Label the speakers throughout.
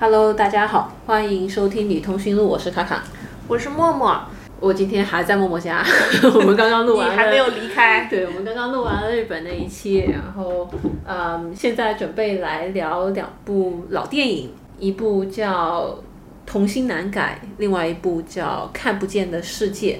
Speaker 1: Hello，大家好，欢迎收听《女通讯录》，我是卡卡，
Speaker 2: 我是默默。
Speaker 1: 我今天还在默默家，我们刚刚录完，
Speaker 2: 你还没有离开。
Speaker 1: 对，我们刚刚录完了日本那一期，然后，嗯，现在准备来聊两部老电影，一部叫《童心难改》，另外一部叫《看不见的世界》。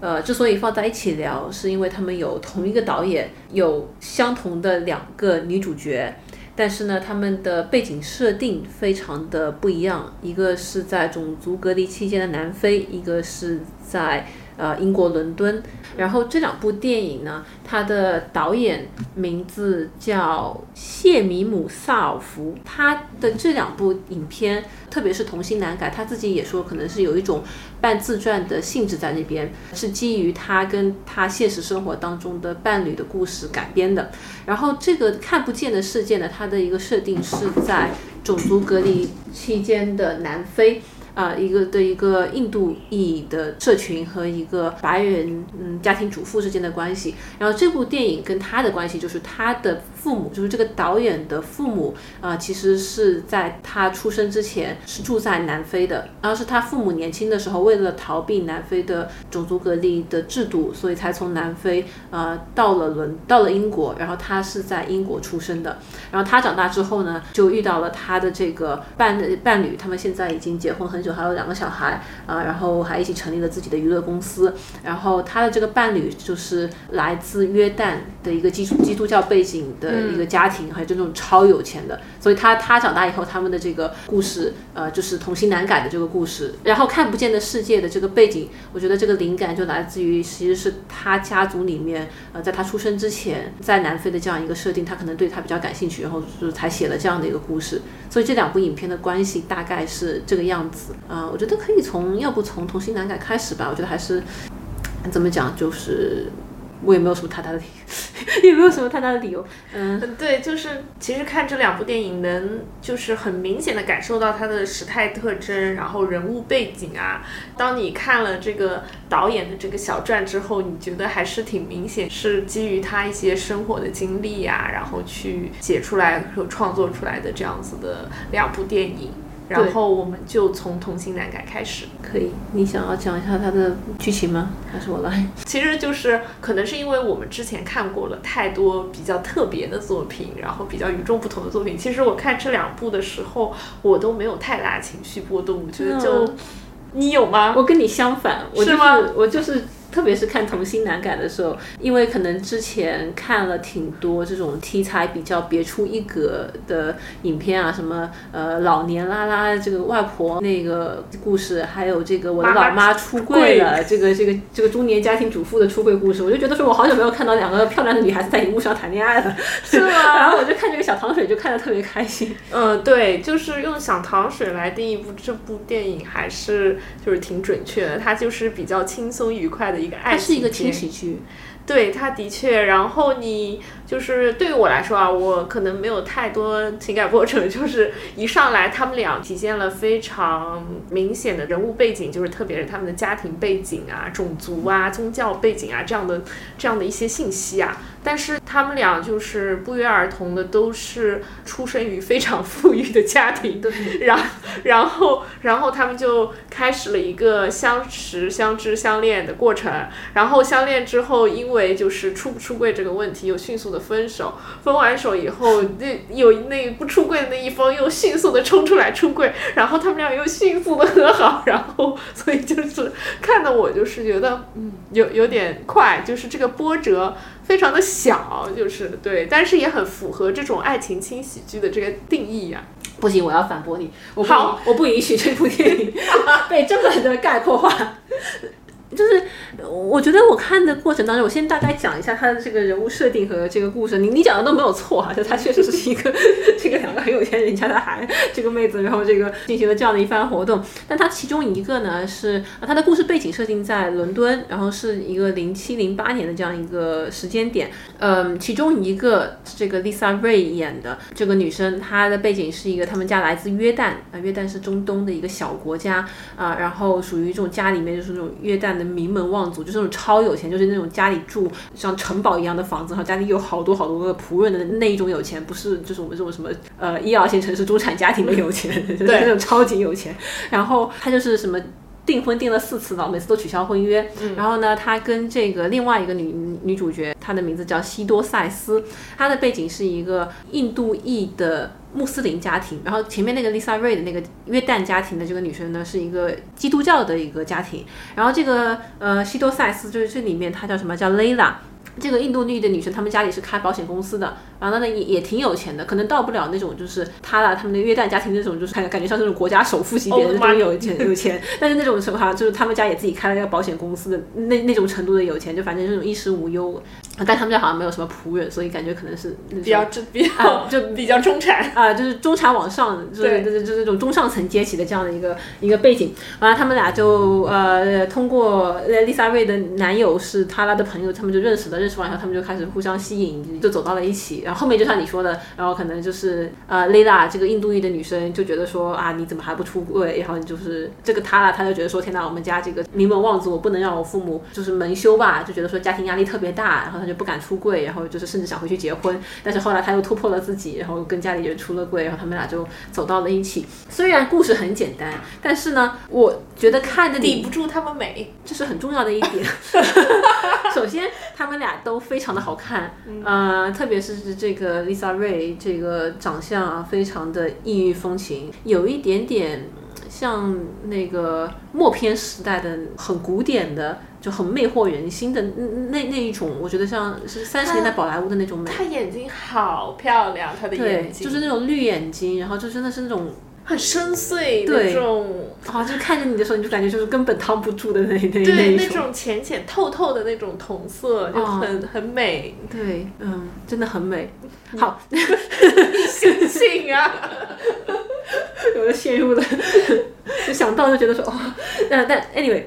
Speaker 1: 呃，之所以放在一起聊，是因为他们有同一个导演，有相同的两个女主角。但是呢，他们的背景设定非常的不一样，一个是在种族隔离期间的南非，一个是在。呃，英国伦敦，然后这两部电影呢，它的导演名字叫谢米姆萨尔福，他的这两部影片，特别是《童心难改》，他自己也说可能是有一种半自传的性质在那边，是基于他跟他现实生活当中的伴侣的故事改编的。然后这个看不见的世界呢，它的一个设定是在种族隔离期间的南非。啊，一个的一个印度裔的社群和一个白人嗯家庭主妇之间的关系，然后这部电影跟他的关系就是他的父母，就是这个导演的父母啊，其实是在他出生之前是住在南非的，然后是他父母年轻的时候为了逃避南非的种族隔离的制度，所以才从南非呃到了伦到了英国，然后他是在英国出生的，然后他长大之后呢，就遇到了他的这个伴伴侣，他们现在已经结婚很。就还有两个小孩啊，然后还一起成立了自己的娱乐公司。然后他的这个伴侣就是来自约旦的一个基基督教背景的一个家庭，还有这种超有钱的。所以他他长大以后，他们的这个故事，呃，就是童心难改的这个故事。然后看不见的世界的这个背景，我觉得这个灵感就来自于，其实是他家族里面，呃，在他出生之前，在南非的这样一个设定，他可能对他比较感兴趣，然后就是才写了这样的一个故事。所以这两部影片的关系大概是这个样子。啊，我觉得可以从，要不从童心难改开始吧。我觉得还是怎么讲，就是我也没有什么太大的理，也没有什么太大的理由。嗯，
Speaker 2: 对，就是其实看这两部电影，能就是很明显的感受到它的时态特征，然后人物背景啊。当你看了这个导演的这个小传之后，你觉得还是挺明显，是基于他一些生活的经历呀，然后去写出来和创作出来的这样子的两部电影。然后我们就从《同性难改》开始，
Speaker 1: 可以？你想要讲一下它的剧情吗？还是我来？
Speaker 2: 其实就是可能是因为我们之前看过了太多比较特别的作品，然后比较与众不同的作品。其实我看这两部的时候，我都没有太大情绪波动。我觉得就你有吗？
Speaker 1: 我跟你相反，是吗？我就是。特别是看《童心难改》的时候，因为可能之前看了挺多这种题材比较别出一格的影片啊，什么呃老年拉拉这个外婆那个故事，还有这个我的老妈出柜了，这个这个这个中年家庭主妇的出柜故事，我就觉得说我好久没有看到两个漂亮的女孩子在荧幕上谈恋爱了，
Speaker 2: 是吗？
Speaker 1: 然后我就看这个小糖水就看得特别开心。
Speaker 2: 嗯，对，就是用小糖水来定义部这部电影还是就是挺准确的，它就是比较轻松愉快的。一个爱
Speaker 1: 情，是一个轻喜剧，
Speaker 2: 对，它的确。然后你就是对于我来说啊，我可能没有太多情感波折，就是一上来他们俩体现了非常明显的人物背景，就是特别是他们的家庭背景啊、种族啊、宗教背景啊这样的这样的一些信息啊。但是他们俩就是不约而同的都是出生于非常富裕的家庭，
Speaker 1: 对，
Speaker 2: 然然后然后他们就开始了一个相识、相知、相恋的过程。然后相恋之后，因为就是出不出柜这个问题，又迅速的分手。分完手以后，那有那不出柜的那一方又迅速的冲出来出柜，然后他们俩又迅速的和好。然后所以就是看的我就是觉得，嗯，有有点快，就是这个波折。非常的小，就是对，但是也很符合这种爱情轻喜剧的这个定义呀。
Speaker 1: 不行，我要反驳你。
Speaker 2: 我好，
Speaker 1: 我不允许这部电影 被这么的概括化。就是，我觉得我看的过程当中，我先大概讲一下他的这个人物设定和这个故事。你你讲的都没有错哈，就他确实是一个 这个两个很有钱人家的孩，这个妹子，然后这个进行了这样的一番活动。但他其中一个呢是，他的故事背景设定在伦敦，然后是一个零七零八年的这样一个时间点。嗯，其中一个这个 Lisa Ray 演的这个女生，她的背景是一个他们家来自约旦啊，约旦是中东的一个小国家啊，然后属于这种家里面就是那种约旦的。的名门望族，就是那种超有钱，就是那种家里住像城堡一样的房子，然后家里有好多好多个仆人的那一种有钱，不是就是我们这种什么呃一二线城市中产家庭的有钱，就是那种超级有钱。然后他就是什么。订婚订了四次了，每次都取消婚约。然后呢，他跟这个另外一个女女主角，她的名字叫西多塞斯，她的背景是一个印度裔的穆斯林家庭。然后前面那个 Lisa Ray 的那个约旦家庭的这个女生呢，是一个基督教的一个家庭。然后这个呃西多塞斯就是这里面她叫什么叫 Layla。这个印度裔的女生，她们家里是开保险公司的，然后呢也也挺有钱的，可能到不了那种就是她啦，他们的约旦家庭那种，就是感感觉像这种国家首富级别的那种有钱有钱，但是那种什么哈就是他们家也自己开了一个保险公司的那那种程度的有钱，就反正这种衣食无忧，但他们家好像没有什么仆人，所以感觉可能是
Speaker 2: 比较比较就
Speaker 1: 比
Speaker 2: 较中产
Speaker 1: 啊，就是中产往上，就是就是就是这种中上层阶级的这样的一个一个背景，完了他们俩就呃通过丽莎瑞的男友是他拉的朋友，他们就认识了。认识完以后，他们就开始互相吸引，就走到了一起。然后后面就像你说的，然后可能就是呃，Lila 这个印度裔的女生就觉得说啊，你怎么还不出柜？然后就是这个他啦，他就觉得说，天哪，我们家这个名门望族，我不能让我父母就是蒙羞吧？就觉得说家庭压力特别大，然后他就不敢出柜，然后就是甚至想回去结婚。但是后来他又突破了自己，然后跟家里人出了柜，然后他们俩就走到了一起。虽然故事很简单，但是呢，我觉得看着
Speaker 2: 抵不住他们美，
Speaker 1: 这是很重要的一点。首先，他们俩都非常的好看，呃，特别是这个 Lisa Ray，这个长相啊，非常的异域风情，有一点点像那个默片时代的很古典的，就很魅惑人心的那那一种，我觉得像是三十年代宝莱坞的那种美。
Speaker 2: 她眼睛好漂亮，她的眼睛
Speaker 1: 就是那种绿眼睛，然后就真的是那种。
Speaker 2: 很深邃那种，
Speaker 1: 啊，就看着你的时候，你就感觉就是根本藏不住的那 那
Speaker 2: 那对，那种浅浅透透的那种瞳色，就很很美。
Speaker 1: 对，嗯，真的很美。好，
Speaker 2: 性性啊，
Speaker 1: 我就陷入了，就想到就觉得说，哦，但但 anyway，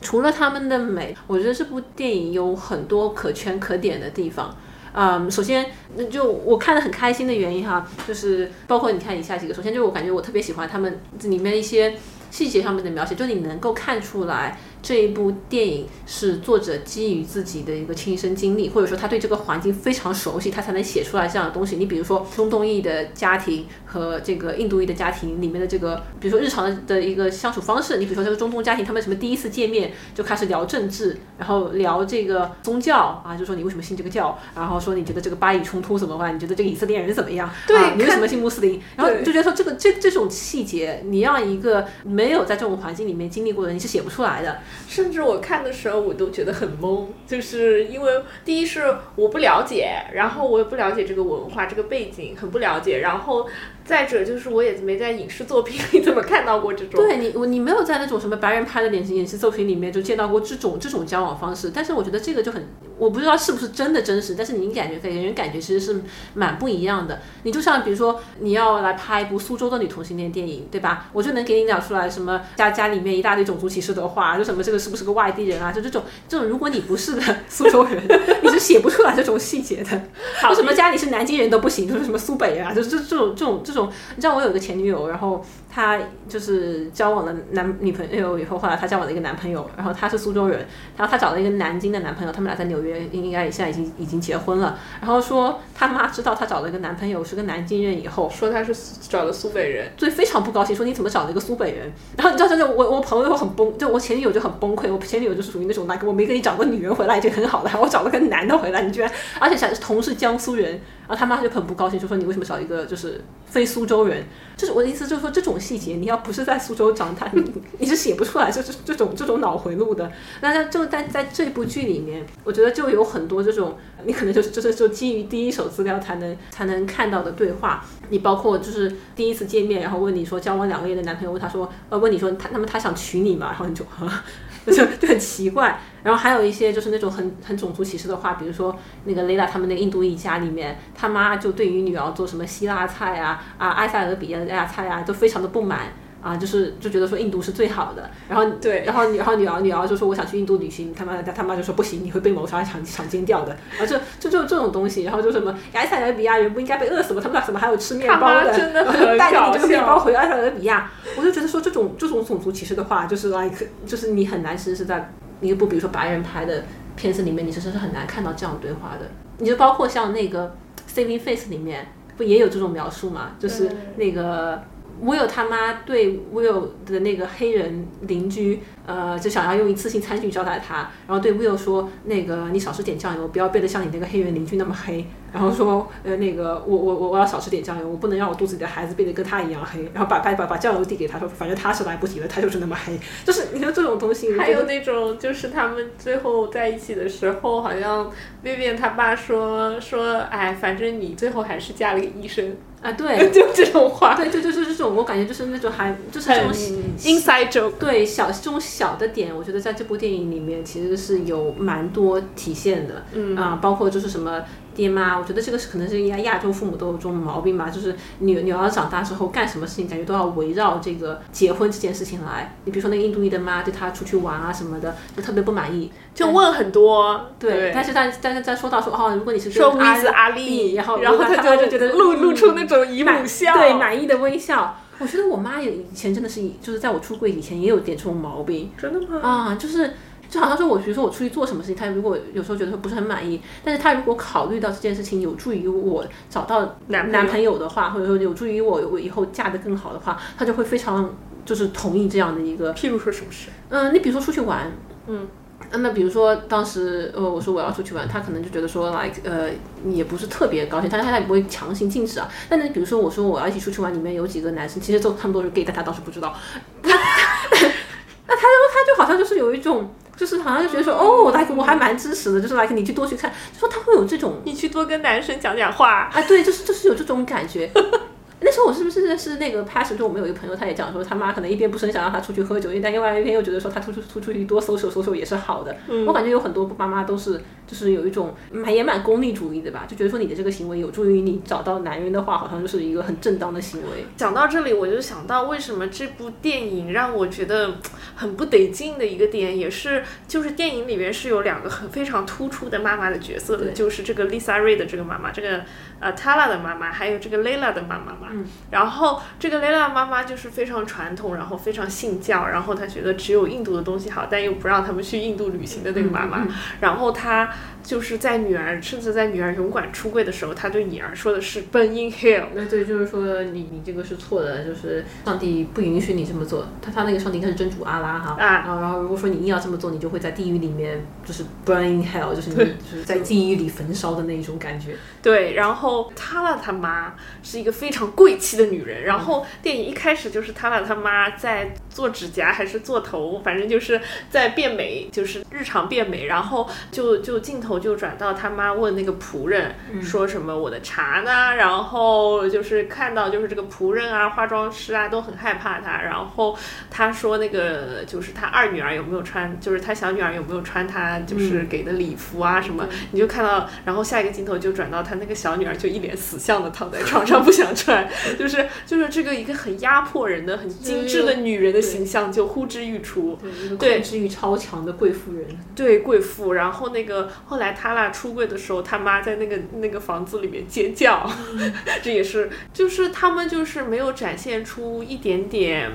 Speaker 1: 除了他们的美，我觉得这部电影有很多可圈可点的地方。嗯，首先，那就我看的很开心的原因哈，就是包括你看以下几个。首先就是我感觉我特别喜欢他们这里面一些细节上面的描写，就你能够看出来。这一部电影是作者基于自己的一个亲身经历，或者说他对这个环境非常熟悉，他才能写出来这样的东西。你比如说中东裔的家庭和这个印度裔的家庭里面的这个，比如说日常的的一个相处方式。你比如说这个中东家庭，他们什么第一次见面就开始聊政治，然后聊这个宗教啊，就说你为什么信这个教，然后说你觉得这个巴以冲突怎么办？你觉得这个以色列人怎么样？
Speaker 2: 对，
Speaker 1: 你为什么信穆斯林？然后就觉得说这个这这种细节，你让一个没有在这种环境里面经历过的人，你是写不出来的。
Speaker 2: 甚至我看的时候，我都觉得很懵，就是因为第一是我不了解，然后我也不了解这个文化、这个背景，很不了解，然后。再者就是，我也没在影视作品里怎么看到过这种。
Speaker 1: 对你，我你没有在那种什么白人拍的典型影视作品里面就见到过这种这种交往方式。但是我觉得这个就很，我不知道是不是真的真实，但是你感觉给人感觉其实是蛮不一样的。你就像比如说你要来拍一部苏州的女同性恋电影，对吧？我就能给你讲出来什么家家里面一大堆种族歧视的话，就什么这个是不是个外地人啊？就这种这种，如果你不是的 苏州人，你是写不出来这种细节的。为什么家里是南京人都不行？就是什么苏北人啊？就是这这种这种这这种。你知道我有一个前女友，然后她就是交往了男女朋友以后，后来她交往了一个男朋友，然后他是苏州人，然后她找了一个南京的男朋友，他们俩在纽约应该现在已经已经结婚了。然后说他妈知道她找了一个男朋友是个南京人以后，
Speaker 2: 说他是找了苏北人，
Speaker 1: 所以非常不高兴，说你怎么找了一个苏北人？然后你知道，就我我朋友很崩，就我前女友就很崩溃，我前女友就是属于那种，那个我没给你找个女人回来已经很好了，我找了个男的回来，你居然而且是同是江苏人。然后他妈就很不高兴，就说你为什么找一个就是非苏州人？就是我的意思，就是说这种细节，你要不是在苏州长大，你是写不出来，就是这种这种脑回路的。那在就在在这部剧里面，我觉得就有很多这种，你可能就是就是就基于第一手资料才能才能看到的对话。你包括就是第一次见面，然后问你说交往两个月的男朋友问他说呃问你说他那么他想娶你吗？然后你就 就就很奇怪。然后还有一些就是那种很很种族歧视的话，比如说那个雷拉他们那个印度一家里面，他妈就对于女儿做什么希腊菜啊啊埃塞俄比亚菜啊，都非常的不满啊，就是就觉得说印度是最好的。然后
Speaker 2: 对，
Speaker 1: 然后然后女儿女儿就说我想去印度旅行，他妈他他妈就说不行，你会被谋杀、强强奸掉的。啊，就就就这种东西，然后就什么埃塞俄比亚人不应该被饿死吗？他们俩怎么还有吃面包的？
Speaker 2: 真的
Speaker 1: 带着你这个面包回埃塞俄比亚，我就觉得说这种这种种族歧视的话，就是 like 就是你很难实实在。一部比如说白人拍的片子里面，你其实是很难看到这样对话的。你就包括像那个《Saving Face》里面，不也有这种描述嘛？就是那个 Will 他妈对 Will 的那个黑人邻居。呃，就想要用一次性餐具招待他，然后对 Will 说：“那个你少吃点酱油，不要变得像你那个黑人邻居那么黑。”然后说：“呃，那个我我我我要少吃点酱油，我不能让我肚子里的孩子变得跟他一样黑。”然后把把把把酱油递给他说：“反正他是来不及了，他就是那么黑。”就是你说这种东西，
Speaker 2: 还有那种就是他们最后在一起的时候，好像 Vivian 他爸说说：“哎，反正你最后还是嫁了个医生
Speaker 1: 啊。”对，
Speaker 2: 就这种话。
Speaker 1: 对，就就就这种，我感觉就是那种还就是这种
Speaker 2: inside joke。
Speaker 1: 对，小这种。小的点，我觉得在这部电影里面其实是有蛮多体现的，
Speaker 2: 嗯
Speaker 1: 啊，包括就是什么爹妈，我觉得这个是可能是亚亚洲父母都有这种毛病吧，就是女女儿长大之后干什么事情，感觉都要围绕这个结婚这件事情来。你比如说那个印度裔的妈，对她出去玩啊什么的，就特别不满意，
Speaker 2: 就问很多。
Speaker 1: 对，但是但但是在说到说哦，如果你是
Speaker 2: 说
Speaker 1: 阿
Speaker 2: 阿
Speaker 1: 丽，然后
Speaker 2: 然后他
Speaker 1: 就觉得
Speaker 2: 露露出那种姨母笑，
Speaker 1: 对，满意的微笑。我觉得我妈也以前真的是，就是在我出柜以前也有点这种毛病。
Speaker 2: 真的吗？
Speaker 1: 啊，就是就好像说，我比如说我出去做什么事情，他如果有时候觉得说不是很满意，但是他如果考虑到这件事情有助于我找到男男朋友的话，或者说有助于我我以后嫁得更好的话，他就会非常就是同意这样的一个。
Speaker 2: 譬如说什么事？
Speaker 1: 嗯，你比如说出去玩，
Speaker 2: 嗯。
Speaker 1: 那比如说当时呃我说我要出去玩，他可能就觉得说 like 呃也不是特别高兴，但是他也不会强行禁止啊。但是比如说我说我要一起出去玩，里面有几个男生，其实都他们都是 gay，但他当时不知道。那他就他就好像就是有一种，就是好像就觉得说哦，like 我还蛮支持的，就是 like 你去多去看，就说他会有这种，
Speaker 2: 你去多跟男生讲讲话
Speaker 1: 啊，对，就是就是有这种感觉。那时候我是不是是那个 pass？就我们有一个朋友，他也讲说他妈可能一边不是很想让他出去喝酒，但另外一边又觉得说他出出出出去多搜索搜索也是好的。我感觉有很多爸妈都是就是有一种蛮也蛮功利主义的吧，就觉得说你的这个行为有助于你找到男人的话，好像就是一个很正当的行为。
Speaker 2: 讲到这里，我就想到为什么这部电影让我觉得很不得劲的一个点，也是就是电影里面是有两个很非常突出的妈妈的角色的，就是这个 Lisa Ray 的这个妈妈，这个呃 Tala 的妈妈，还有这个 Layla 的妈妈嘛。然后这个 Layla 妈妈就是非常传统，然后非常信教，然后她觉得只有印度的东西好，但又不让他们去印度旅行的那个妈妈。然后她就是在女儿，甚至在女儿勇敢出柜的时候，他对女儿说的是 “burn in hell”。
Speaker 1: 那对，就是说你你这个是错的，就是上帝不允许你这么做。他他那个上帝应该是真主阿拉哈。啊。然后如果说你硬要这么做，你就会在地狱里面就是 “burn in hell”，就是你就是在地狱里焚烧的那一种感觉。
Speaker 2: 对，然后他了他妈是一个非常贵气的女人，然后电影一开始就是他了他妈在做指甲还是做头，反正就是在变美，就是日常变美，然后就就镜头就转到他妈问那个仆人说什么我的茶呢？然后就是看到就是这个仆人啊、化妆师啊都很害怕他，然后他说那个就是他二女儿有没有穿，就是他小女儿有没有穿他就是给的礼服啊什么？你就看到，然后下一个镜头就转到他。那个小女儿就一脸死相的躺在床上不想穿，就是就是这个一个很压迫人的、很精致的女人的形象就呼之欲出，
Speaker 1: 对，控制欲超强的贵妇人，
Speaker 2: 对贵妇。然后那个后来他俩出柜的时候，他妈在那个那个房子里面尖叫，这也是就是他们就是没有展现出一点点。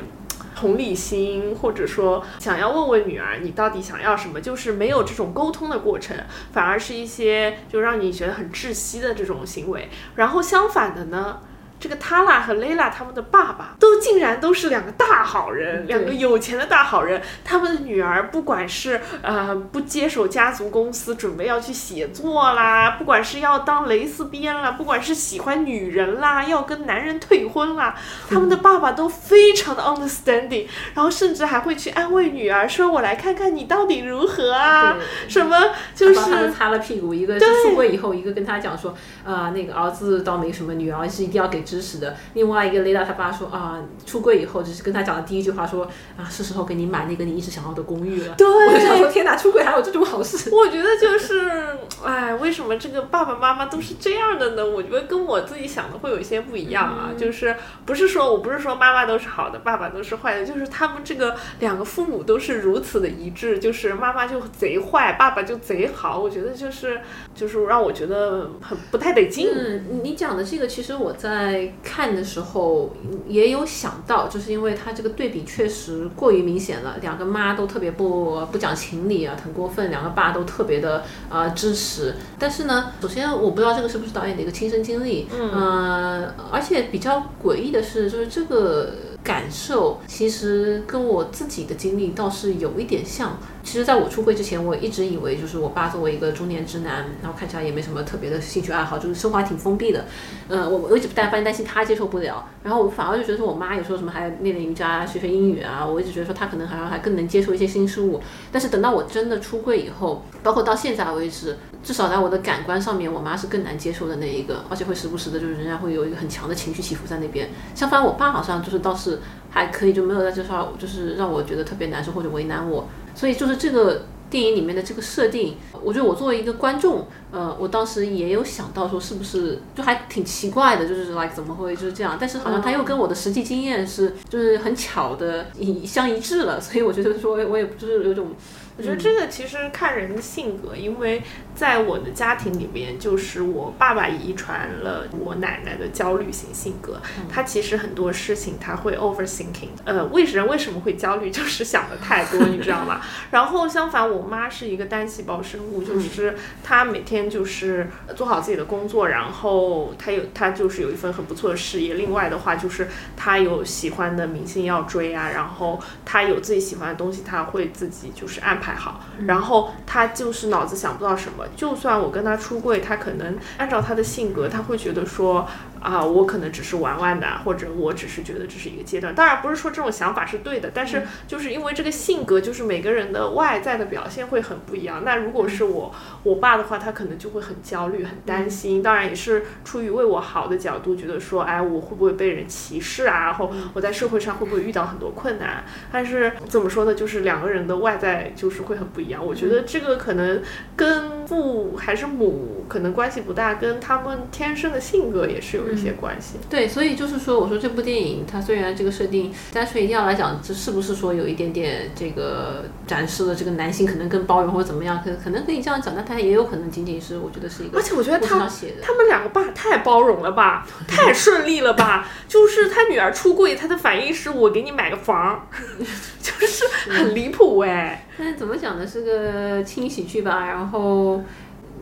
Speaker 2: 同理心，或者说想要问问女儿你到底想要什么，就是没有这种沟通的过程，反而是一些就让你觉得很窒息的这种行为。然后相反的呢？这个塔拉和蕾拉他们的爸爸都竟然都是两个大好人，两个有钱的大好人。他们的女儿不管是呃不接手家族公司，准备要去写作啦，不管是要当蕾丝边啦，不管是喜欢女人啦，要跟男人退婚啦，他们的爸爸都非常的 understanding，然后甚至还会去安慰女儿，说我来看看你到底如何啊？什么就是
Speaker 1: 擦了屁股，一个出柜以后，一个跟他讲说，呃那个儿子倒没什么，女儿是一定要给。支持的另外一个雷达他爸说啊，出柜以后就是跟他讲的第一句话说啊，是时候给你买那个你一直想要的公寓了。
Speaker 2: 对，
Speaker 1: 我就想说天哪，出柜还有这种好事？
Speaker 2: 我觉得就是，哎，为什么这个爸爸妈妈都是这样的呢？我觉得跟我自己想的会有一些不一样啊。就是不是说我不是说妈妈都是好的，爸爸都是坏的，就是他们这个两个父母都是如此的一致，就是妈妈就贼坏，爸爸就贼好。我觉得就是就是让我觉得很不太得劲。
Speaker 1: 嗯，你讲的这个其实我在。看的时候也有想到，就是因为他这个对比确实过于明显了，两个妈都特别不不讲情理啊，很过分，两个爸都特别的啊、支持。但是呢，首先我不知道这个是不是导演的一个亲身经历，嗯、呃，而且比较诡异的是，就是这个感受其实跟我自己的经历倒是有一点像。其实，在我出柜之前，我一直以为就是我爸作为一个中年直男，然后看起来也没什么特别的兴趣爱好，就是生活还挺封闭的。呃，我我一直担担担心他接受不了，然后我反而就觉得说我妈有时候什么还练练瑜伽、学学英语啊，我一直觉得说她可能好像还更能接受一些新事物。但是等到我真的出柜以后，包括到现在为止，至少在我的感官上面，我妈是更难接受的那一个，而且会时不时的就是仍然会有一个很强的情绪起伏在那边。相反，我爸好像就是倒是还可以，就没有在这上就是让我觉得特别难受或者为难我。所以就是这个电影里面的这个设定，我觉得我作为一个观众，呃，我当时也有想到说是不是就还挺奇怪的，就是 like 怎么会就是这样？但是好像他又跟我的实际经验是就是很巧的一相一致了，所以我觉得说我也就是有种。
Speaker 2: 我觉得这个其实看人的性格，因为在我的家庭里面，就是我爸爸遗传了我奶奶的焦虑型性格。他其实很多事情他会 overthinking，呃，为人为什么会焦虑，就是想的太多，你知道吗？然后相反，我妈是一个单细胞生物，就是她每天就是做好自己的工作，然后她有她就是有一份很不错的事业。另外的话，就是她有喜欢的明星要追啊，然后她有自己喜欢的东西，她会自己就是安排。还好，然后他就是脑子想不到什么，就算我跟他出柜，他可能按照他的性格，他会觉得说啊，我可能只是玩玩的，或者我只是觉得这是一个阶段。当然不是说这种想法是对的，但是就是因为这个性格，就是每个人的外在的表现会很不一样。那如果是我我爸的话，他可能就会很焦虑、很担心。当然也是出于为我好的角度，觉得说，哎，我会不会被人歧视啊？然后我在社会上会不会遇到很多困难？但是怎么说呢？就是两个人的外在就是。会很不一样，我觉得这个可能跟父还是母可能关系不大，跟他们天生的性格也是有一些关系。
Speaker 1: 对，所以就是说，我说这部电影它虽然这个设定，单纯一定要来讲，这是不是说有一点点这个展示了这个男性可能更包容或者怎么样？可可能可以这样讲，但它也有可能仅仅是我觉得是一个。
Speaker 2: 而且我觉得他他们两个爸太包容了吧，太顺利了吧？就是他女儿出柜，他的反应是我给你买个房，就是很离谱哎。
Speaker 1: 但是怎么讲呢？是个轻喜剧吧，然后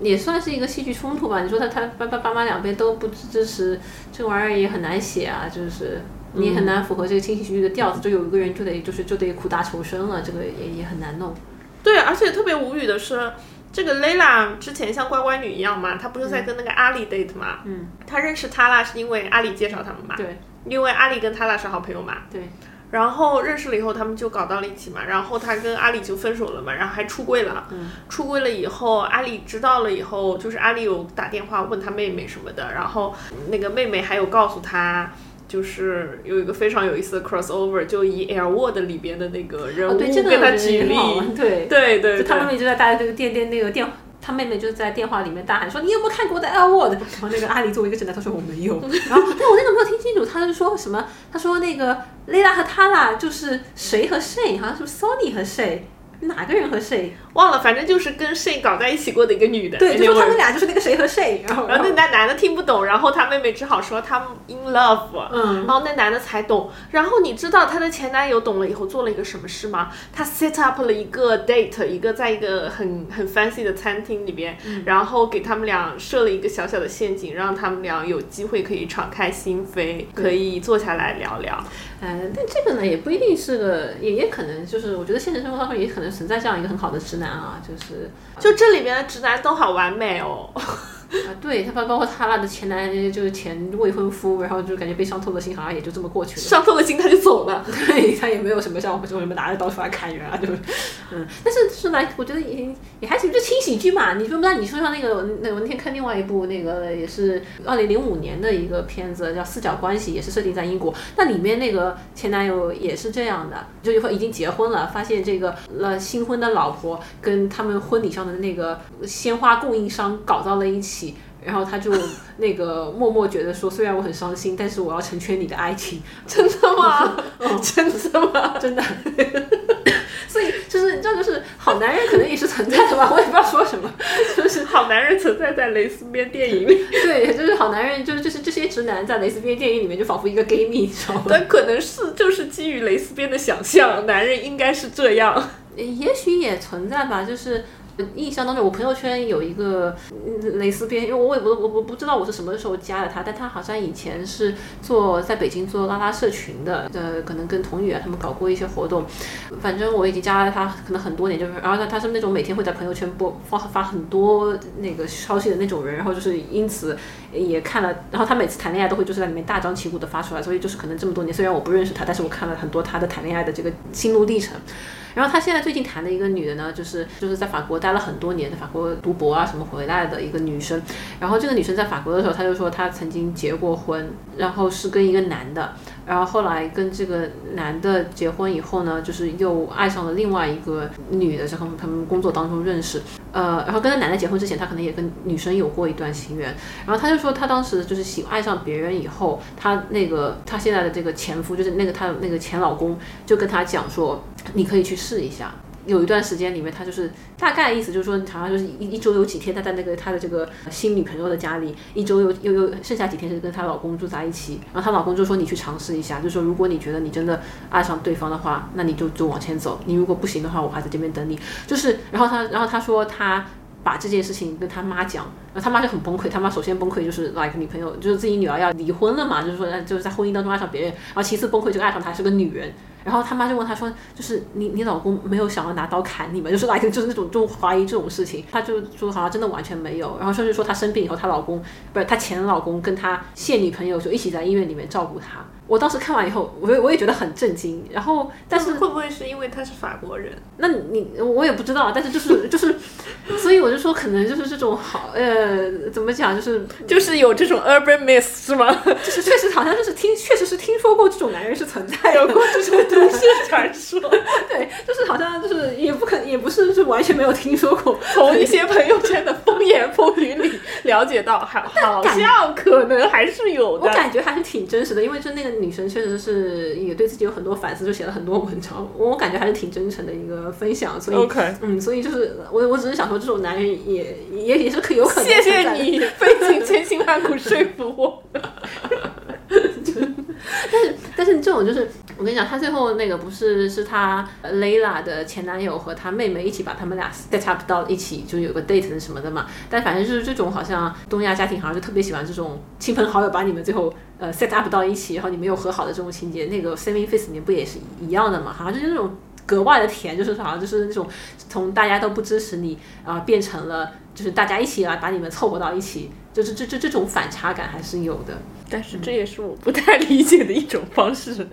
Speaker 1: 也算是一个戏剧冲突吧。你说他他爸爸爸妈两边都不支持，这玩意儿也很难写啊，就是你很难符合这个轻喜剧的调子，就有一个人就得就是就得苦大仇深了，这个也也很难弄。
Speaker 2: 对，而且特别无语的是，这个 Layla 之前像乖乖女一样嘛，她不是在跟那个阿里 date 嘛？
Speaker 1: 嗯，
Speaker 2: 她认识他啦，是因为阿里介绍他们嘛？
Speaker 1: 对，
Speaker 2: 因为阿里跟他俩是好朋友嘛？
Speaker 1: 对。
Speaker 2: 然后认识了以后，他们就搞到了一起嘛。然后他跟阿里就分手了嘛，然后还出柜了。
Speaker 1: 嗯。
Speaker 2: 出柜了以后，阿里知道了以后，就是阿里有打电话问他妹妹什么的。然后那个妹妹还有告诉他，就是有一个非常有意思的 crossover，就以 Air Word 里边的那个人物跟他举例。
Speaker 1: 对
Speaker 2: 对对。
Speaker 1: 就他妹妹就在大家这个电电那个电。他妹妹就在电话里面大喊说：“你有没有看过的 L Word？” 然后那个阿里作为一个正男，他说：“我没有。”然后，但我那个没有听清楚，他就说什么？他说那个 Lila 和 Tala 就是谁和谁，好像是 Sony 和谁。哪个人和谁
Speaker 2: 忘了？反正就是跟谁搞在一起过的一个女的。
Speaker 1: 对，就说他们俩就是那个谁和谁。然后，
Speaker 2: 然后那男男的听不懂，然后他妹妹只好说他们 in love。
Speaker 1: 嗯。
Speaker 2: 然后那男的才懂。然后你知道他的前男友懂了以后做了一个什么事吗？他 set up 了一个 date，一个在一个很很 fancy 的餐厅里边，然后给他们俩设了一个小小的陷阱，让他们俩有机会可以敞开心扉，可以坐下来聊聊。
Speaker 1: 嗯，但这个呢也不一定是个，也也可能就是我觉得现实生活当中也可能存在这样一个很好的直男啊，就是
Speaker 2: 就这里面的直男都好完美哦。
Speaker 1: 啊，对他包包括他那的前男就是前未婚夫，然后就感觉被伤透了心，好像也就这么过去了。
Speaker 2: 伤透了心他就走了，
Speaker 1: 对他也没有什么像我们说什么拿着刀出来砍人啊，就嗯，但是是来我觉得也也还行，就轻喜剧嘛。你说不知道你说像那个那我那天看另外一部那个也是二零零五年的一个片子叫《四角关系》，也是设定在英国。那里面那个前男友也是这样的，就已经结婚了，发现这个了新婚的老婆跟他们婚礼上的那个鲜花供应商搞到了一起。然后他就 那个默默觉得说，虽然我很伤心，但是我要成全你的爱情，
Speaker 2: 真的吗？
Speaker 1: 嗯，
Speaker 2: 真的吗？
Speaker 1: 真的。所以就是这个就是好男人可能也是存在的吧，我也不知道说什么，就是
Speaker 2: 好男人存在在蕾丝边电影里，
Speaker 1: 对，就是好男人，就是就是这些直男在蕾丝边电影里面就仿佛一个 gay 蜜，你知道吗？
Speaker 2: 但可能是就是基于蕾丝边的想象，男人应该是这样。
Speaker 1: 也许也存在吧，就是。印象当中，我朋友圈有一个蕾丝边，因为我也不我我不知道我是什么时候加的他，但他好像以前是做在北京做拉拉社群的，呃，可能跟童宇啊他们搞过一些活动，反正我已经加了他可能很多年，就是然后他他是那种每天会在朋友圈播发发很多那个消息的那种人，然后就是因此也看了，然后他每次谈恋爱都会就是在里面大张旗鼓的发出来，所以就是可能这么多年，虽然我不认识他，但是我看了很多他的谈恋爱的这个心路历程。然后他现在最近谈的一个女的呢，就是就是在法国待了很多年在法国读博啊什么回来的一个女生。然后这个女生在法国的时候，她就说她曾经结过婚，然后是跟一个男的。然后后来跟这个男的结婚以后呢，就是又爱上了另外一个女的，在他们他们工作当中认识。呃，然后跟那男的结婚之前，他可能也跟女生有过一段情缘。然后他就说他当时就是喜爱上别人以后，他那个他现在的这个前夫，就是那个他那个前老公，就跟他讲说。你可以去试一下，有一段时间里面，他就是大概意思就是说，好像就是一一周有几天他在那个他的这个新女朋友的家里，一周又又又剩下几天是跟她老公住在一起。然后她老公就说你去尝试一下，就说如果你觉得你真的爱上对方的话，那你就就往前走。你如果不行的话，我还在这边等你。就是，然后他然后他说他把这件事情跟他妈讲，然后他妈就很崩溃。他妈首先崩溃就是 like 女朋友就是自己女儿要离婚了嘛，就是说就是在婚姻当中爱上别人。然后其次崩溃就爱上他是个女人。然后他妈就问他说：“就是你你老公没有想要拿刀砍你吗？就是来就是那种就怀疑这种事情。”他就说：“好像真的完全没有。”然后甚至说她生病以后，她老公不是她前老公跟她现女朋友就一起在医院里面照顾她。我当时看完以后，我我也觉得很震惊。然后，但是
Speaker 2: 会不会是因为他是法国人？
Speaker 1: 那你我也不知道。但是就是就是，所以我就说可能就是这种好呃，怎么讲？就是
Speaker 2: 就是有这种 urban myth 是吗？
Speaker 1: 就是确实好像就是听，确实是听说过这种男人是存在
Speaker 2: 有过这种都市传说。
Speaker 1: 对，就是好像就是也不可也不是是完全没有听说过，
Speaker 2: 从一些朋友圈的风言风语里了解到，好好像可能还是有的。
Speaker 1: 我感觉还是挺真实的，因为就那个。女生确实是也对自己有很多反思，就写了很多文章。我感觉还是挺真诚的一个分享，所以嗯，所以就是我我只是想说，这种男人也也也是可有可能。
Speaker 2: 谢谢你费尽千辛万苦说服我。
Speaker 1: 但是但是这种就是我跟你讲，他最后那个不是是他 Layla 的前男友和他妹妹一起把他们俩 set up 到一起，就有个 date 什么的嘛。但反正就是这种好像东亚家庭好像就特别喜欢这种亲朋好友把你们最后呃 set up 到一起，然后你们又和好的这种情节。那个 Saving Face 里面不也是一样的嘛？好像就是那种格外的甜，就是好像就是那种从大家都不支持你啊，变成了就是大家一起来把你们凑合到一起，就是这这这种反差感还是有的。
Speaker 2: 但是这也是我不太理解的一种方式，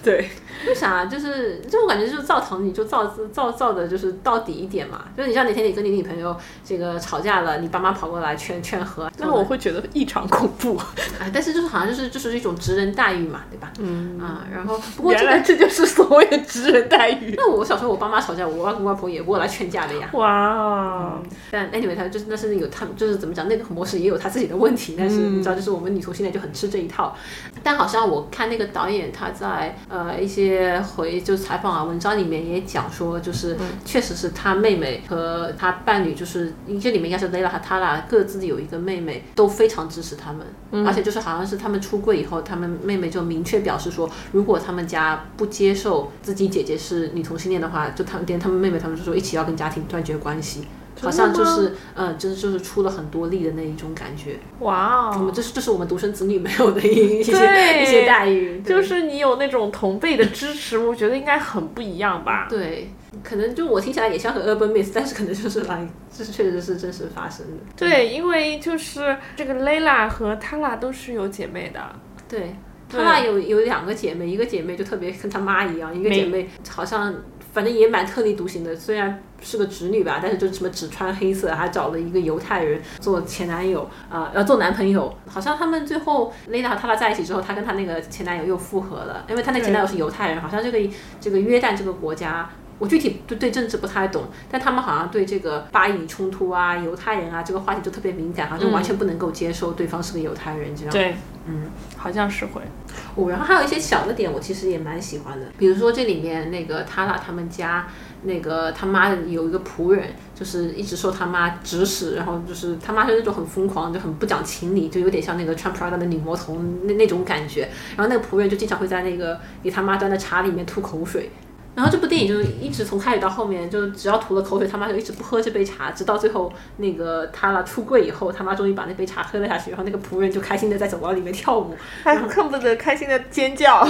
Speaker 2: 对，
Speaker 1: 为啥？就是这种感觉，就是造成你就造造造的，就是到底一点嘛。就是你像哪天你跟你女朋友这个吵架了，你爸妈跑过来劝劝和，
Speaker 2: 那我会觉得异常恐怖。
Speaker 1: 啊，但是就是好像就是就是一种职人待遇嘛，对吧？嗯啊，然后
Speaker 2: 不过原来这就是所谓的职人待遇。
Speaker 1: 那我小时候我爸妈吵架，我外公外婆也过来劝架的呀。
Speaker 2: 哇哦，
Speaker 1: 但 anyway 他就是那是有他就是怎么讲那个模式也有他自己的问题，但是你知道，就是我们女同性恋就很。吃这一套，但好像我看那个导演他在呃一些回就是采访啊文章里面也讲说，就是确实是他妹妹和他伴侣，就是这里面应该是 Layla 和 Tala 各自有一个妹妹，都非常支持他们，而且就是好像是他们出柜以后，他们妹妹就明确表示说，如果他们家不接受自己姐姐是女同性恋的话，就他们连他们妹妹他们就说一起要跟家庭断绝关系。好像就是，嗯，就是就是出了很多力的那一种感觉。
Speaker 2: 哇哦！
Speaker 1: 我们这是这是我们独生子女没有的一一些一些待遇。
Speaker 2: 就是你有那种同辈的支持，我觉得应该很不一样吧。
Speaker 1: 对，可能就我听起来也像个 urban myth，但是可能就是来，这是确实是真实发生的。
Speaker 2: 对，因为就是这个 Layla 和 Tala 都是有姐妹的。
Speaker 1: 对，Tala 有有两个姐妹，一个姐妹就特别跟她妈一样，一个姐妹好像。反正也蛮特立独行的，虽然是个直女吧，但是就什么只穿黑色，还找了一个犹太人做前男友啊，要做男朋友。好像他们最后雷娜和他俩在一起之后，她跟她那个前男友又复合了，因为她那前男友是犹太人。好像这个这个约旦这个国家，我具体对对政治不太懂，但他们好像对这个巴以冲突啊、犹太人啊这个话题就特别敏感，好像完全不能够接受对方是个犹太人这样。
Speaker 2: 对，嗯，好像是会。
Speaker 1: 哦，然后还有一些小的点，我其实也蛮喜欢的，比如说这里面那个塔拉他们家那个他妈有一个仆人，就是一直受他妈指使，然后就是他妈是那种很疯狂，就很不讲情理，就有点像那个穿 Prada 的女魔头那那种感觉。然后那个仆人就经常会在那个给他妈端的茶里面吐口水。然后这部电影就一直从开始到后面，就只要吐了口水，他妈就一直不喝这杯茶，直到最后那个他拉出柜以后，他妈终于把那杯茶喝了下去，然后那个仆人就开心的在走廊里面跳舞，
Speaker 2: 还恨不得开心的尖叫。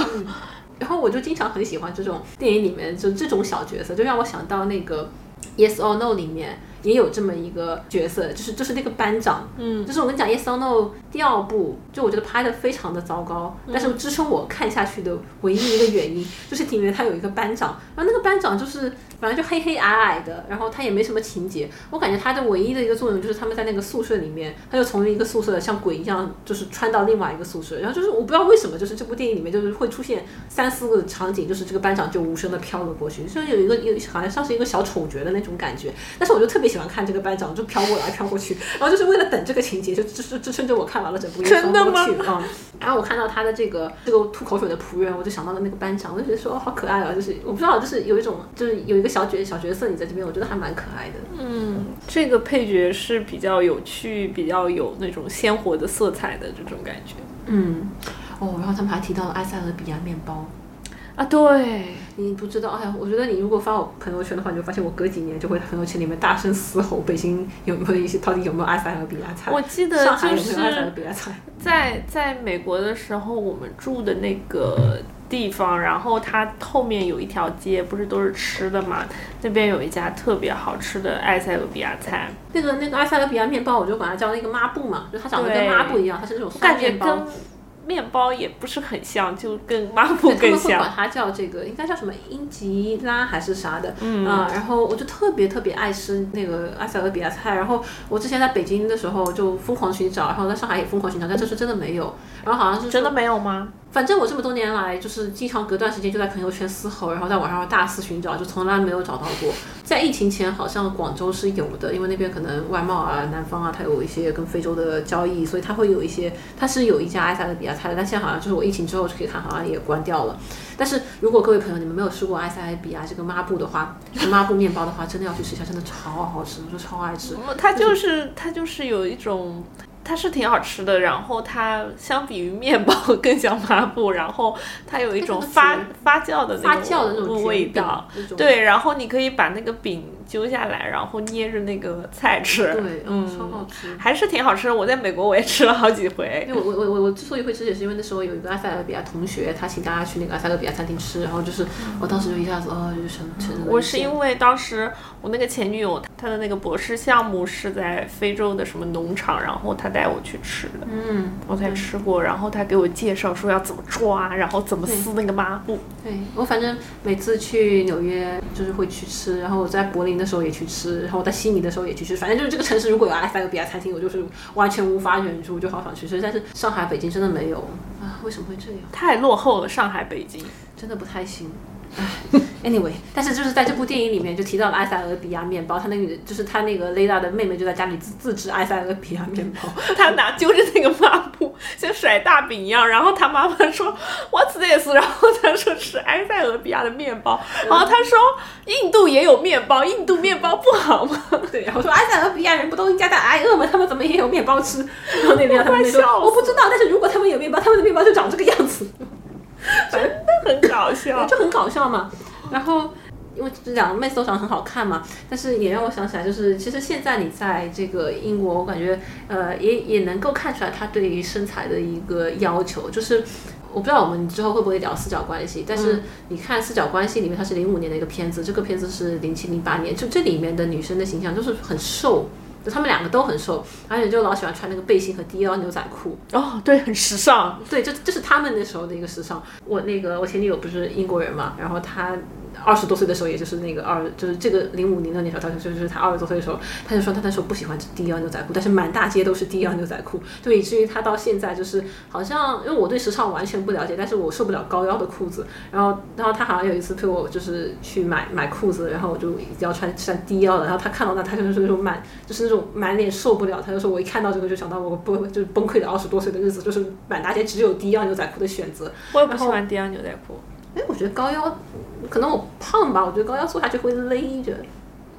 Speaker 1: 然后我就经常很喜欢这种电影里面就这种小角色，就让我想到那个 Yes or No 里面也有这么一个角色，就是就是那个班长，
Speaker 2: 嗯，
Speaker 1: 就是我跟你讲 Yes or No 第二部，就我觉得拍的非常的糟糕，但是支撑我看下去的唯一一个原因 就是里面他有一个班长，然后那个班长就是反正就黑黑矮矮的，然后他也没什么情节，我感觉他的唯一的一个作用就是他们在那个宿舍里面，他就从一个宿舍像鬼一样就是穿到另外一个宿舍，然后就是我不知道为什么，就是这部电影里面就是会出现三四个场景，就是这个班长就无声的飘了过去，虽然有一个有好像像 是一个小丑角的那种感觉，但是我就特别喜欢看这个班长就飘过来飘过去，然后就是为了等这个情节，就支支撑着我看完了整部影
Speaker 2: 真的吗？
Speaker 1: 然后我看到他的这个这个吐口水的仆人，我就想到了那个班长，我就觉得说、哦、好可爱啊，就是我不知道，就是有一种就是有一个小角小角色你在这边，我觉得还蛮可爱的。
Speaker 2: 嗯，这个配角是比较有趣、比较有那种鲜活的色彩的这种感觉。
Speaker 1: 嗯，哦，然后他们还提到了埃塞俄比亚面包。
Speaker 2: 啊。对，
Speaker 1: 你不知道，哎呀，我觉得你如果发我朋友圈的话，你就发现我隔几年就会在朋友圈里面大声嘶吼，北京有没有一些到底有没有埃塞俄比亚菜？
Speaker 2: 我记得就是
Speaker 1: 没有埃塞俄比亚菜？
Speaker 2: 在在美国的时候，我们住的那个地方，然后它后面有一条街，不是都是吃的嘛？那边有一家特别好吃的埃塞俄比亚菜，
Speaker 1: 那个那个埃塞俄比亚面包，我就管它叫那个抹布嘛，就它长得跟抹布一样，它是那种
Speaker 2: 我感觉
Speaker 1: 酸面包。
Speaker 2: 跟面包也不是很像，就跟抹布更
Speaker 1: 们会管
Speaker 2: 像。
Speaker 1: 它叫这个，应该叫什么英吉拉还是啥的，
Speaker 2: 嗯。
Speaker 1: 啊，然后我就特别特别爱吃那个埃塞俄比亚菜，然后我之前在北京的时候就疯狂寻找，然后在上海也疯狂寻找，但这次真的没有，然后好像是
Speaker 2: 真的没有吗？
Speaker 1: 反正我这么多年来，就是经常隔段时间就在朋友圈嘶吼，然后在网上大肆寻找，就从来没有找到过。在疫情前，好像广州是有的，因为那边可能外贸啊、南方啊，它有一些跟非洲的交易，所以它会有一些，它是有一家埃塞俄比亚菜的。但现在好像就是我疫情之后就可以看，好像也关掉了。但是如果各位朋友你们没有吃过埃塞俄比亚这个抹布的话，这个抹布面包的话，真的要去吃一下，真的超好吃，我就超爱吃。
Speaker 2: 嗯它就是它就是有一种，它是挺好吃的，然后它相比于面包更像抹布，然后它有一种 发发酵的
Speaker 1: 发
Speaker 2: 那
Speaker 1: 酵的那种
Speaker 2: 味道。，对，然后你可以把那个饼揪下来，然后捏着那个菜吃，
Speaker 1: 对，
Speaker 2: 嗯
Speaker 1: 超好吃。
Speaker 2: 还是挺好吃的。我在美国我也吃了好几回。
Speaker 1: 因为我我我我之所以会吃，也是因为那时候有一个埃塞俄比亚同学，他请大家去那个埃塞俄比亚餐厅吃，然后就是我当时就一下子哦，就是成成了
Speaker 2: 我是因为当时我那个前女友她的那个博士项目是在非洲的什么农场，然后她带我去吃的，
Speaker 1: 嗯，
Speaker 2: 我才吃过。然后她给我介绍说要怎么抓，然后怎么撕那个抹布。
Speaker 1: 对我反正每次去纽约就是会去吃，然后我在柏林的时候也去吃，然后我在悉尼的时候也去吃，反正就是这个城市如果有埃塞俄比亚餐厅，我就是完全无法忍住，就好想去吃。但是上海、北京真的没有啊，为什么会这样？
Speaker 2: 太落后了，上海、北京。
Speaker 1: 真的不太行。唉，anyway，但是就是在这部电影里面就提到了埃塞俄比亚面包，他那个就是他那个雷达的妹妹就在家里自自制埃塞俄比亚面包，
Speaker 2: 他拿揪着那个抹布，像甩大饼一样，然后他妈妈说 What's this？然后他说是埃塞俄比亚的面包，然后他说印度也有面包，印度面包不好吗？
Speaker 1: 对，然后说埃塞俄比亚人不都应该在挨饿吗？他们怎么也有面包吃？然后那边他们
Speaker 2: 笑死
Speaker 1: 我不知道，但是如果他们有面包，他们的面包就长这个样子，
Speaker 2: 真的很搞笑。
Speaker 1: 就很搞笑嘛。然后。因为这两个妹子都长得很好看嘛，但是也让我想起来，就是其实现在你在这个英国，我感觉呃也也能够看出来他对于身材的一个要求，就是我不知道我们之后会不会聊四角关系，但是你看四角关系里面，它是零五年的一个片子，这个片子是零七零八年，就这里面的女生的形象就是很瘦。就他们两个都很瘦，而且就老喜欢穿那个背心和低腰牛仔裤。
Speaker 2: 哦，对，很时尚。
Speaker 1: 对，这这是他们那时候的一个时尚。我那个我前女友不是英国人嘛，然后她二十多岁的时候，也就是那个二，就是这个零五年的那时候，他就就是他二十多岁的时候，他就说他那时候不喜欢低腰牛仔裤，但是满大街都是低腰牛仔裤，就以至于他到现在就是好像，因为我对时尚完全不了解，但是我受不了高腰的裤子，然后然后他好像有一次陪我就是去买买裤子，然后我就要穿穿低腰的，然后他看到那他就是那种满就是那种满脸受不了，他就说我一看到这个就想到我不就是崩溃的二十多岁的日子，就是满大街只有低腰牛仔裤的选择。
Speaker 2: 我也不喜欢低腰牛仔裤。
Speaker 1: 哎，我觉得高腰，可能我胖吧，我觉得高腰坐下去会勒着。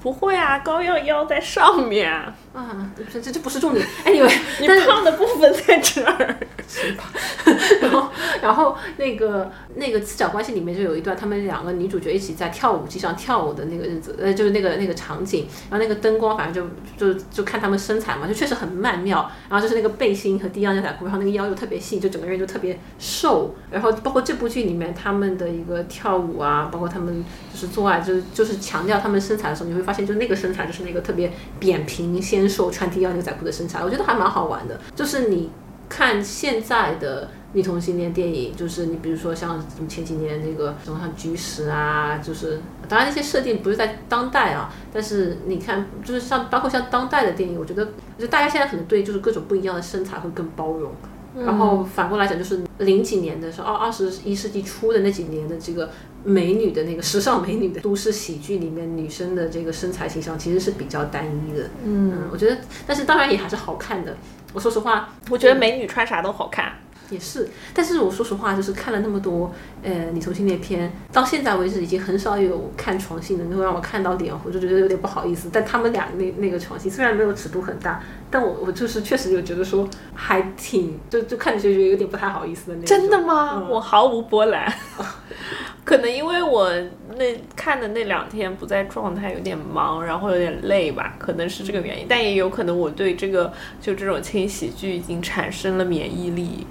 Speaker 2: 不会啊，高腰腰在上面啊，
Speaker 1: 啊，这这这不是重点。哎，你们
Speaker 2: 你胖的部分在这儿。
Speaker 1: 然后，然后那个那个四角关系里面就有一段，他们两个女主角一起在跳舞机上跳舞的那个日子，呃，就是那个那个场景，然后那个灯光，反正就就就看他们身材嘛，就确实很曼妙。然后就是那个背心和低腰牛仔裤，然后那个腰又特别细，就整个人就特别瘦。然后包括这部剧里面他们的一个跳舞啊，包括他们就是做爱，就是就是强调他们身材的时候，你会发现就那个身材就是那个特别扁平纤瘦穿低腰牛仔裤的身材，我觉得还蛮好玩的。就是你。看现在的女同性恋电影，就是你比如说像前几年那个什么像菊石啊，就是当然那些设定不是在当代啊，但是你看就是像包括像当代的电影，我觉得就大家现在可能对就是各种不一样的身材会更包容。然后反过来讲，就是零几年的时候，二二十一世纪初的那几年的这个美女的那个时尚美女的都市喜剧里面，女生的这个身材形象其实是比较单一的。嗯，我觉得，但是当然也还是好看的。我说实话，
Speaker 2: 我觉得美女穿啥都好看。
Speaker 1: 也是，但是我说实话，就是看了那么多呃女同性恋片，到现在为止已经很少有看床戏能够让我看到脸红，就觉得有点不好意思。但他们俩那那个床戏虽然没有尺度很大，但我我就是确实有觉得说还挺就就看着就觉得有点不太好意思的那种。
Speaker 2: 真的吗？我毫无波澜。可能因为我那看的那两天不在状态，有点忙，然后有点累吧，可能是这个原因。但也有可能我对这个就这种轻喜剧已经产生了免疫力。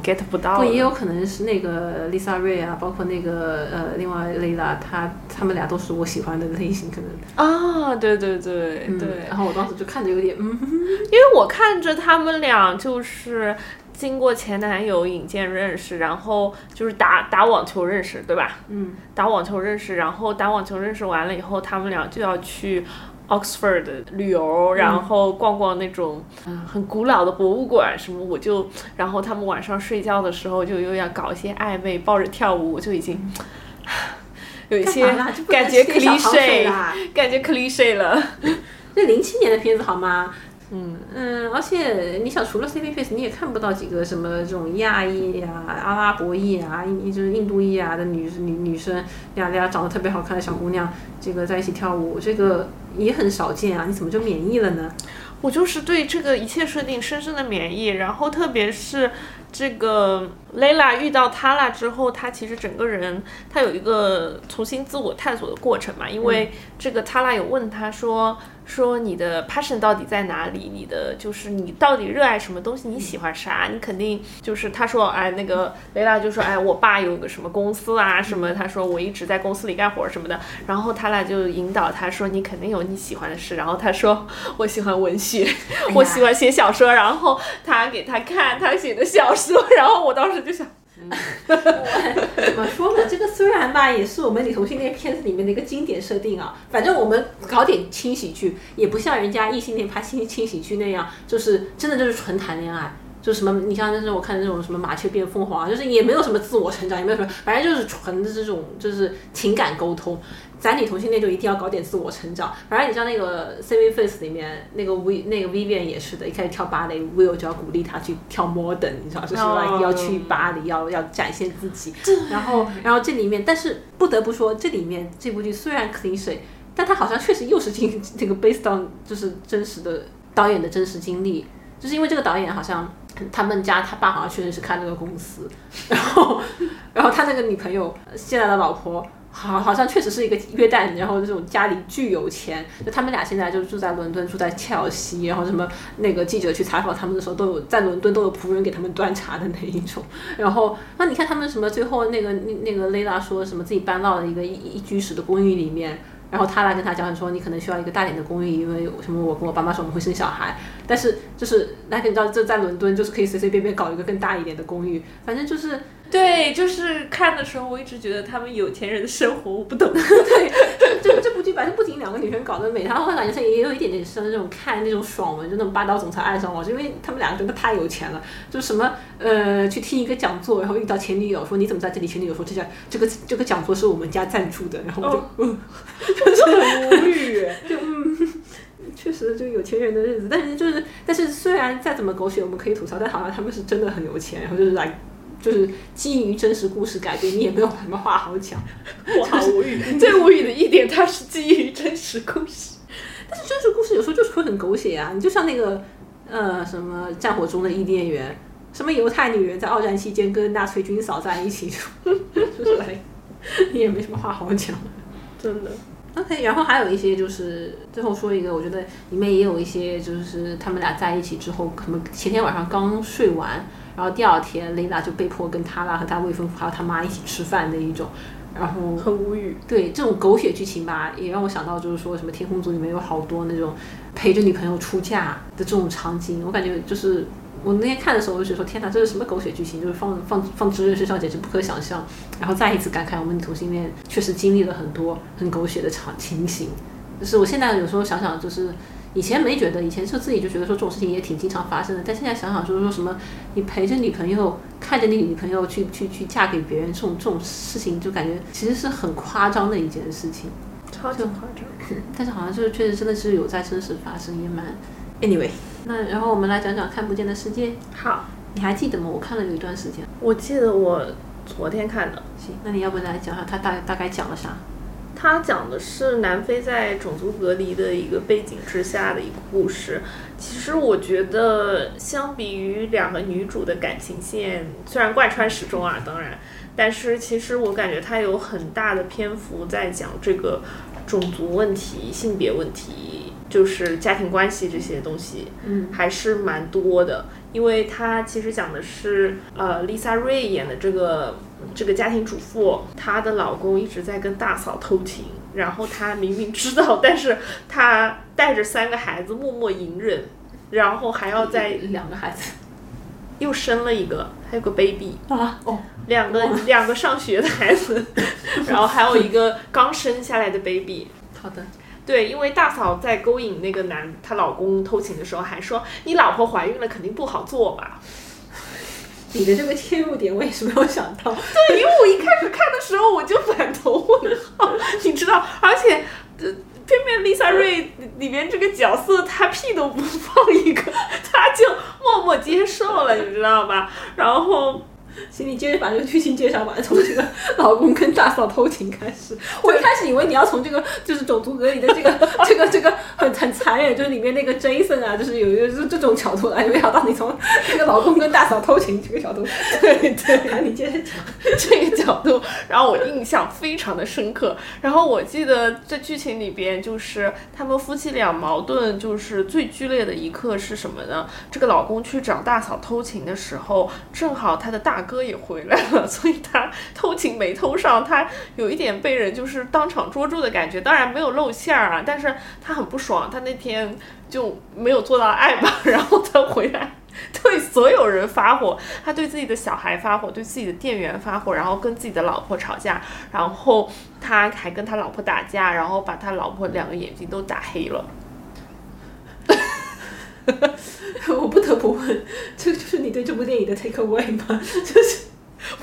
Speaker 1: 哦
Speaker 2: ，get 不到。
Speaker 1: 不，也有可能是那个 Lisa Ray 啊，包括那个呃，另外 Layla，他他们俩都是我喜欢的类型，可能。
Speaker 2: 啊，对对对对。
Speaker 1: 然后我当时就看着有点，嗯，
Speaker 2: 因为我看着他们俩就是。经过前男友引荐认识，然后就是打打网球认识，对吧？
Speaker 1: 嗯，
Speaker 2: 打网球认识，然后打网球认识完了以后，他们俩就要去 Oxford 旅游，然后逛逛那种很古老的博物馆什么。我就，然后他们晚上睡觉的时候就又要搞一些暧昧，抱着跳舞，我就已经 有一些感觉 cliche，感觉 cliche 了。
Speaker 1: 这零七年的片子好吗？嗯嗯，而且你想，除了 C P Face，你也看不到几个什么这种亚裔啊、阿拉伯裔啊、印就是印度裔啊的女女女生，俩俩长得特别好看的小姑娘，这个在一起跳舞，这个也很少见啊。你怎么就免疫了呢？
Speaker 2: 我就是对这个一切设定深深的免疫，然后特别是这个 Layla 遇到他了之后，她其实整个人她有一个重新自我探索的过程嘛，因为这个 Tala 有问她说。说你的 passion 到底在哪里？你的就是你到底热爱什么东西？你喜欢啥？你肯定就是他说，哎，那个雷拉就说，哎，我爸有个什么公司啊，什么？他说我一直在公司里干活什么的。然后他俩就引导他说，你肯定有你喜欢的事。然后他说，我喜欢文学，我喜欢写小说。然后他给他看他写的小说，然后我当时就想。
Speaker 1: 怎么说呢？这个虽然吧，也是我们女同性恋片子里面的一个经典设定啊。反正我们搞点轻喜剧，也不像人家异性恋拍轻轻喜剧那样，就是真的就是纯谈恋爱。就什么，你像那种我看那种什么麻雀变凤凰，就是也没有什么自我成长，也没有什么，反正就是纯的这种就是情感沟通。咱女同性恋就一定要搞点自我成长。反正你像那个《Saving Face》里面那个 V 那个 Vivian 也是的，一开始跳芭蕾，Will 就要鼓励她去跳 Modern，你知道，就是要去巴黎，要要展现自己。然后，然后这里面，但是不得不说，这里面这部剧虽然 clean 水，但它好像确实又是经这个 based on 就是真实的导演的真实经历，就是因为这个导演好像他们家他爸好像确实是开了个公司，然后，然后他那个女朋友现在的老婆。好，好像确实是一个约旦，然后这种家里巨有钱，就他们俩现在就住在伦敦，住在切尔西，然后什么那个记者去采访他们的时候，都有在伦敦都有仆人给他们端茶的那一种。然后，那你看他们什么最后那个那那个雷拉说什么自己搬到了一个一一居室的公寓里面，然后他来跟他讲说你可能需要一个大点的公寓，因为什么我跟我爸妈说我们会生小孩，但是就是那你知道这在伦敦就是可以随随便便搞一个更大一点的公寓，反正就是。
Speaker 2: 对，就是看的时候，我一直觉得他们有钱人的生活我不懂。
Speaker 1: 对，这这部剧反正不仅两个女生搞得美，然后后来感觉也有一点点像那种看那种爽文，就那种霸道总裁爱上我，因为他们两个真的太有钱了，就什么呃去听一个讲座，然后遇到前女友说你怎么在这里？前女友说这家这个这个讲座是我们家赞助的，然后我就嗯，
Speaker 2: 就是很无语。
Speaker 1: 就嗯，确实就有钱人的日子，但是就是但是虽然再怎么狗血我们可以吐槽，但好像他们是真的很有钱，然后就是来。就是基于真实故事改编，你也没有什么话好讲。
Speaker 2: 我好无语。最无语的一点，它是基于真实故事，
Speaker 1: 但是真实故事有时候就是会很狗血啊。你就像那个呃什么战火中的伊甸园，什么犹太女人在二战期间跟纳粹军嫂在一起，就是来你也没什么话好讲。
Speaker 2: 真的。
Speaker 1: OK，然后还有一些就是最后说一个，我觉得里面也有一些就是他们俩在一起之后，可能前天晚上刚睡完。然后第二天，雷娜就被迫跟他啦和他未婚夫还有他妈一起吃饭的一种，然后
Speaker 2: 很无语。
Speaker 1: 对这种狗血剧情吧，也让我想到就是说什么《天空族》里面有好多那种陪着女朋友出嫁的这种场景。我感觉就是我那天看的时候，我就觉得说天哪，这是什么狗血剧情？就是放 放放直人身上简直不可想象。然后再一次感慨，我们同性恋确实经历了很多很狗血的场情形。就是我现在有时候想想，就是。以前没觉得，以前就自己就觉得说这种事情也挺经常发生的。但现在想想，就是说什么，你陪着女朋友，看着你女朋友去去去嫁给别人，这种这种事情，就感觉其实是很夸张的一件事情，
Speaker 2: 超级夸张。
Speaker 1: 但是好像就是确实真的是有在真实发生，也蛮。Anyway，那然后我们来讲讲看不见的世界。
Speaker 2: 好，
Speaker 1: 你还记得吗？我看了有一段时间。
Speaker 2: 我记得我昨天看的。
Speaker 1: 行，那你要不来讲下它大大概讲了啥？
Speaker 2: 它讲的是南非在种族隔离的一个背景之下的一个故事。其实我觉得，相比于两个女主的感情线，虽然贯穿始终啊，当然，但是其实我感觉它有很大的篇幅在讲这个种族问题、性别问题，就是家庭关系这些东西，
Speaker 1: 嗯，
Speaker 2: 还是蛮多的。因为它其实讲的是，呃，Lisa Ray 演的这个。这个家庭主妇，她的老公一直在跟大嫂偷情，然后她明明知道，但是她带着三个孩子默默隐忍，然后还要在
Speaker 1: 两个孩子，
Speaker 2: 又生了一个，还有个 baby
Speaker 1: 啊哦，
Speaker 2: 两个两个上学的孩子，然后还有一个刚生下来的 baby。
Speaker 1: 好的，
Speaker 2: 对，因为大嫂在勾引那个男她老公偷情的时候，还说你老婆怀孕了，肯定不好做吧。
Speaker 1: 你的这个切入点我也是没有想到，
Speaker 2: 对，因为我一开始看的时候我就反头问号，你知道，而且，偏偏 Lisa Ray 里面这个角色她屁都不放一个，她就默默接受了，你知道吧？然后。
Speaker 1: 行，你接着把这个剧情介绍吧，从这个老公跟大嫂偷情开始。我一开始以为你要从这个就是种族隔离的这个 这个这个很很残忍，就是里面那个 Jason 啊，就是有一个这这种角度来，没想到你从这个老公跟大嫂偷情这个角度，对对，你接着讲
Speaker 2: 这个角度，然后我印象非常的深刻。然后我记得在剧情里边，就是他们夫妻俩矛盾就是最剧烈的一刻是什么呢？这个老公去找大嫂偷情的时候，正好他的大。哥也回来了，所以他偷情没偷上，他有一点被人就是当场捉住的感觉。当然没有露馅儿啊，但是他很不爽，他那天就没有做到爱吧。然后他回来对所有人发火，他对自己的小孩发火，对自己的店员发火，然后跟自己的老婆吵架，然后他还跟他老婆打架，然后把他老婆两个眼睛都打黑了。
Speaker 1: 我不得不问，这就是你对这部电影的 take away 吗？就是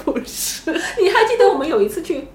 Speaker 2: 不是？
Speaker 1: 你还记得我们有一次去，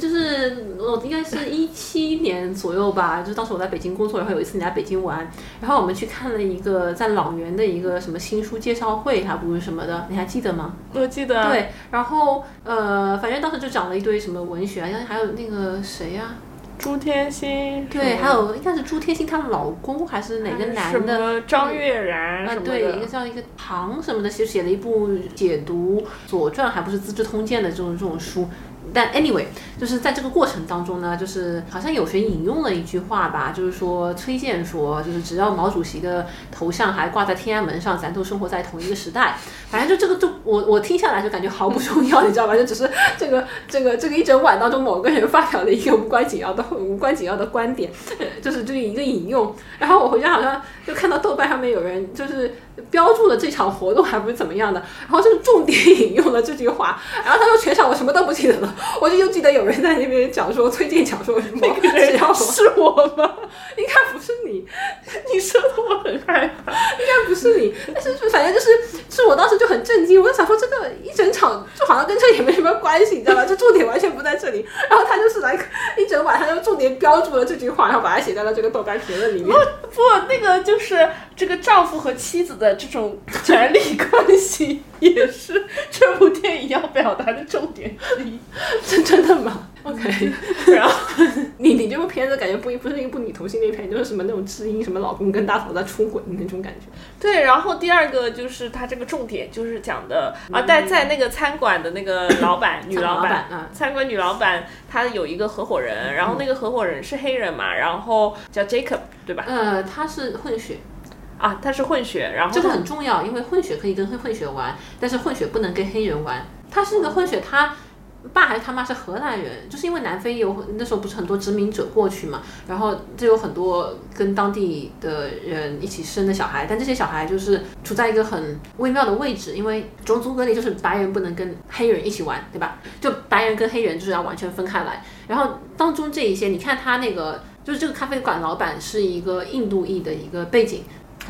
Speaker 1: 就是我应该是一七年左右吧，就是当时我在北京工作，然后有一次你来北京玩，然后我们去看了一个在朗园的一个什么新书介绍会，还不是什么的，你还记得吗？
Speaker 2: 我记得。
Speaker 1: 对，然后呃，反正当时就讲了一堆什么文学，好像还有那个谁呀？
Speaker 2: 朱天心
Speaker 1: 对，还有应该是朱天心她老公还是哪个男的？
Speaker 2: 张悦然啊，
Speaker 1: 对，一个叫一个唐什么的，其实写了一部解读《左传》，还不是《资治通鉴》的这种这种书。但 anyway，就是在这个过程当中呢，就是好像有谁引用了一句话吧，就是说崔健说，就是只要毛主席的头像还挂在天安门上，咱都生活在同一个时代。反正就这个，就我我听下来就感觉毫不重要，你知道吧？就只是这个这个这个一整晚当中某个人发表了一个无关紧要的无关紧要的观点，就是这一个引用。然后我回家好像就看到豆瓣上面有人就是。标注了这场活动还不是怎么样的，然后就是重点引用了这句话，然后他说全场我什么都不记得了，我就又记得有人在那边讲说崔健讲说什么，
Speaker 2: 那个人
Speaker 1: 只要
Speaker 2: 是我吗？
Speaker 1: 应该不是你，
Speaker 2: 你说的我很害怕。
Speaker 1: 应该不是你，但是反正就是是我当时就很震惊，我就想说这个一整场就好像跟这也没什么关系，你知道吧？就重点完全不在这里，然后他就是来一整晚，他就重点标注了这句话，然后把它写在了这个豆瓣评论里面。
Speaker 2: 不，那个就是这个丈夫和妻子的这种权力关系，也是这部电影要表达的重点之一。
Speaker 1: 真 真的吗？OK，然后你你这部片子感觉不不是一部女同性恋片，就是什么那种知音什么老公跟大嫂在出轨的那种感觉。
Speaker 2: 对，然后第二个就是他这个重点就是讲的啊，在在那个餐馆的那个老板女老板，
Speaker 1: 啊，
Speaker 2: 餐馆女老板她有一个合伙人，然后那个合伙人是黑人嘛，然后叫 Jacob 对吧？
Speaker 1: 呃，他是混血，
Speaker 2: 啊，他是混血，然后
Speaker 1: 这个很重要，因为混血可以跟黑混血玩，但是混血不能跟黑人玩。他是个混血，他爸还是他妈是荷兰人，就是因为南非有那时候不是很多殖民者过去嘛，然后就有很多跟当地的人一起生的小孩，但这些小孩就是处在一个很微妙的位置，因为种族隔离就是白人不能跟黑人一起玩，对吧？就白人跟黑人就是要完全分开来。然后当中这一些，你看他那个就是这个咖啡馆老板是一个印度裔的一个背景。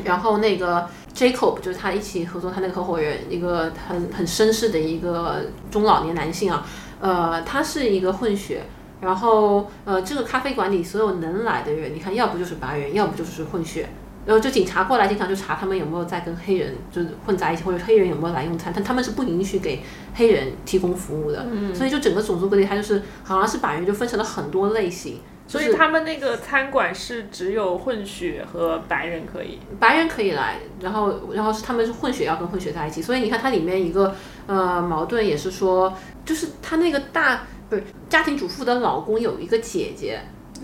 Speaker 1: 然后那个 Jacob 就是他一起合作，他那个合伙人，一个很很绅士的一个中老年男性啊，呃，他是一个混血。然后呃，这个咖啡馆里所有能来的人，你看，要不就是白人，要不就是混血。然后就警察过来，经常就查他们有没有在跟黑人就是混在一起，或者黑人有没有来用餐，但他们是不允许给黑人提供服务的。
Speaker 2: 嗯
Speaker 1: 所以就整个种族隔离，它就是好像是把人就分成了很多类型。
Speaker 2: 所以他们那个餐馆是只有混血和白人可以。
Speaker 1: 白人可以来，然后然后是他们是混血要跟混血在一起，所以你看它里面一个呃矛盾也是说，就是他那个大不是家庭主妇的老公有一个姐姐，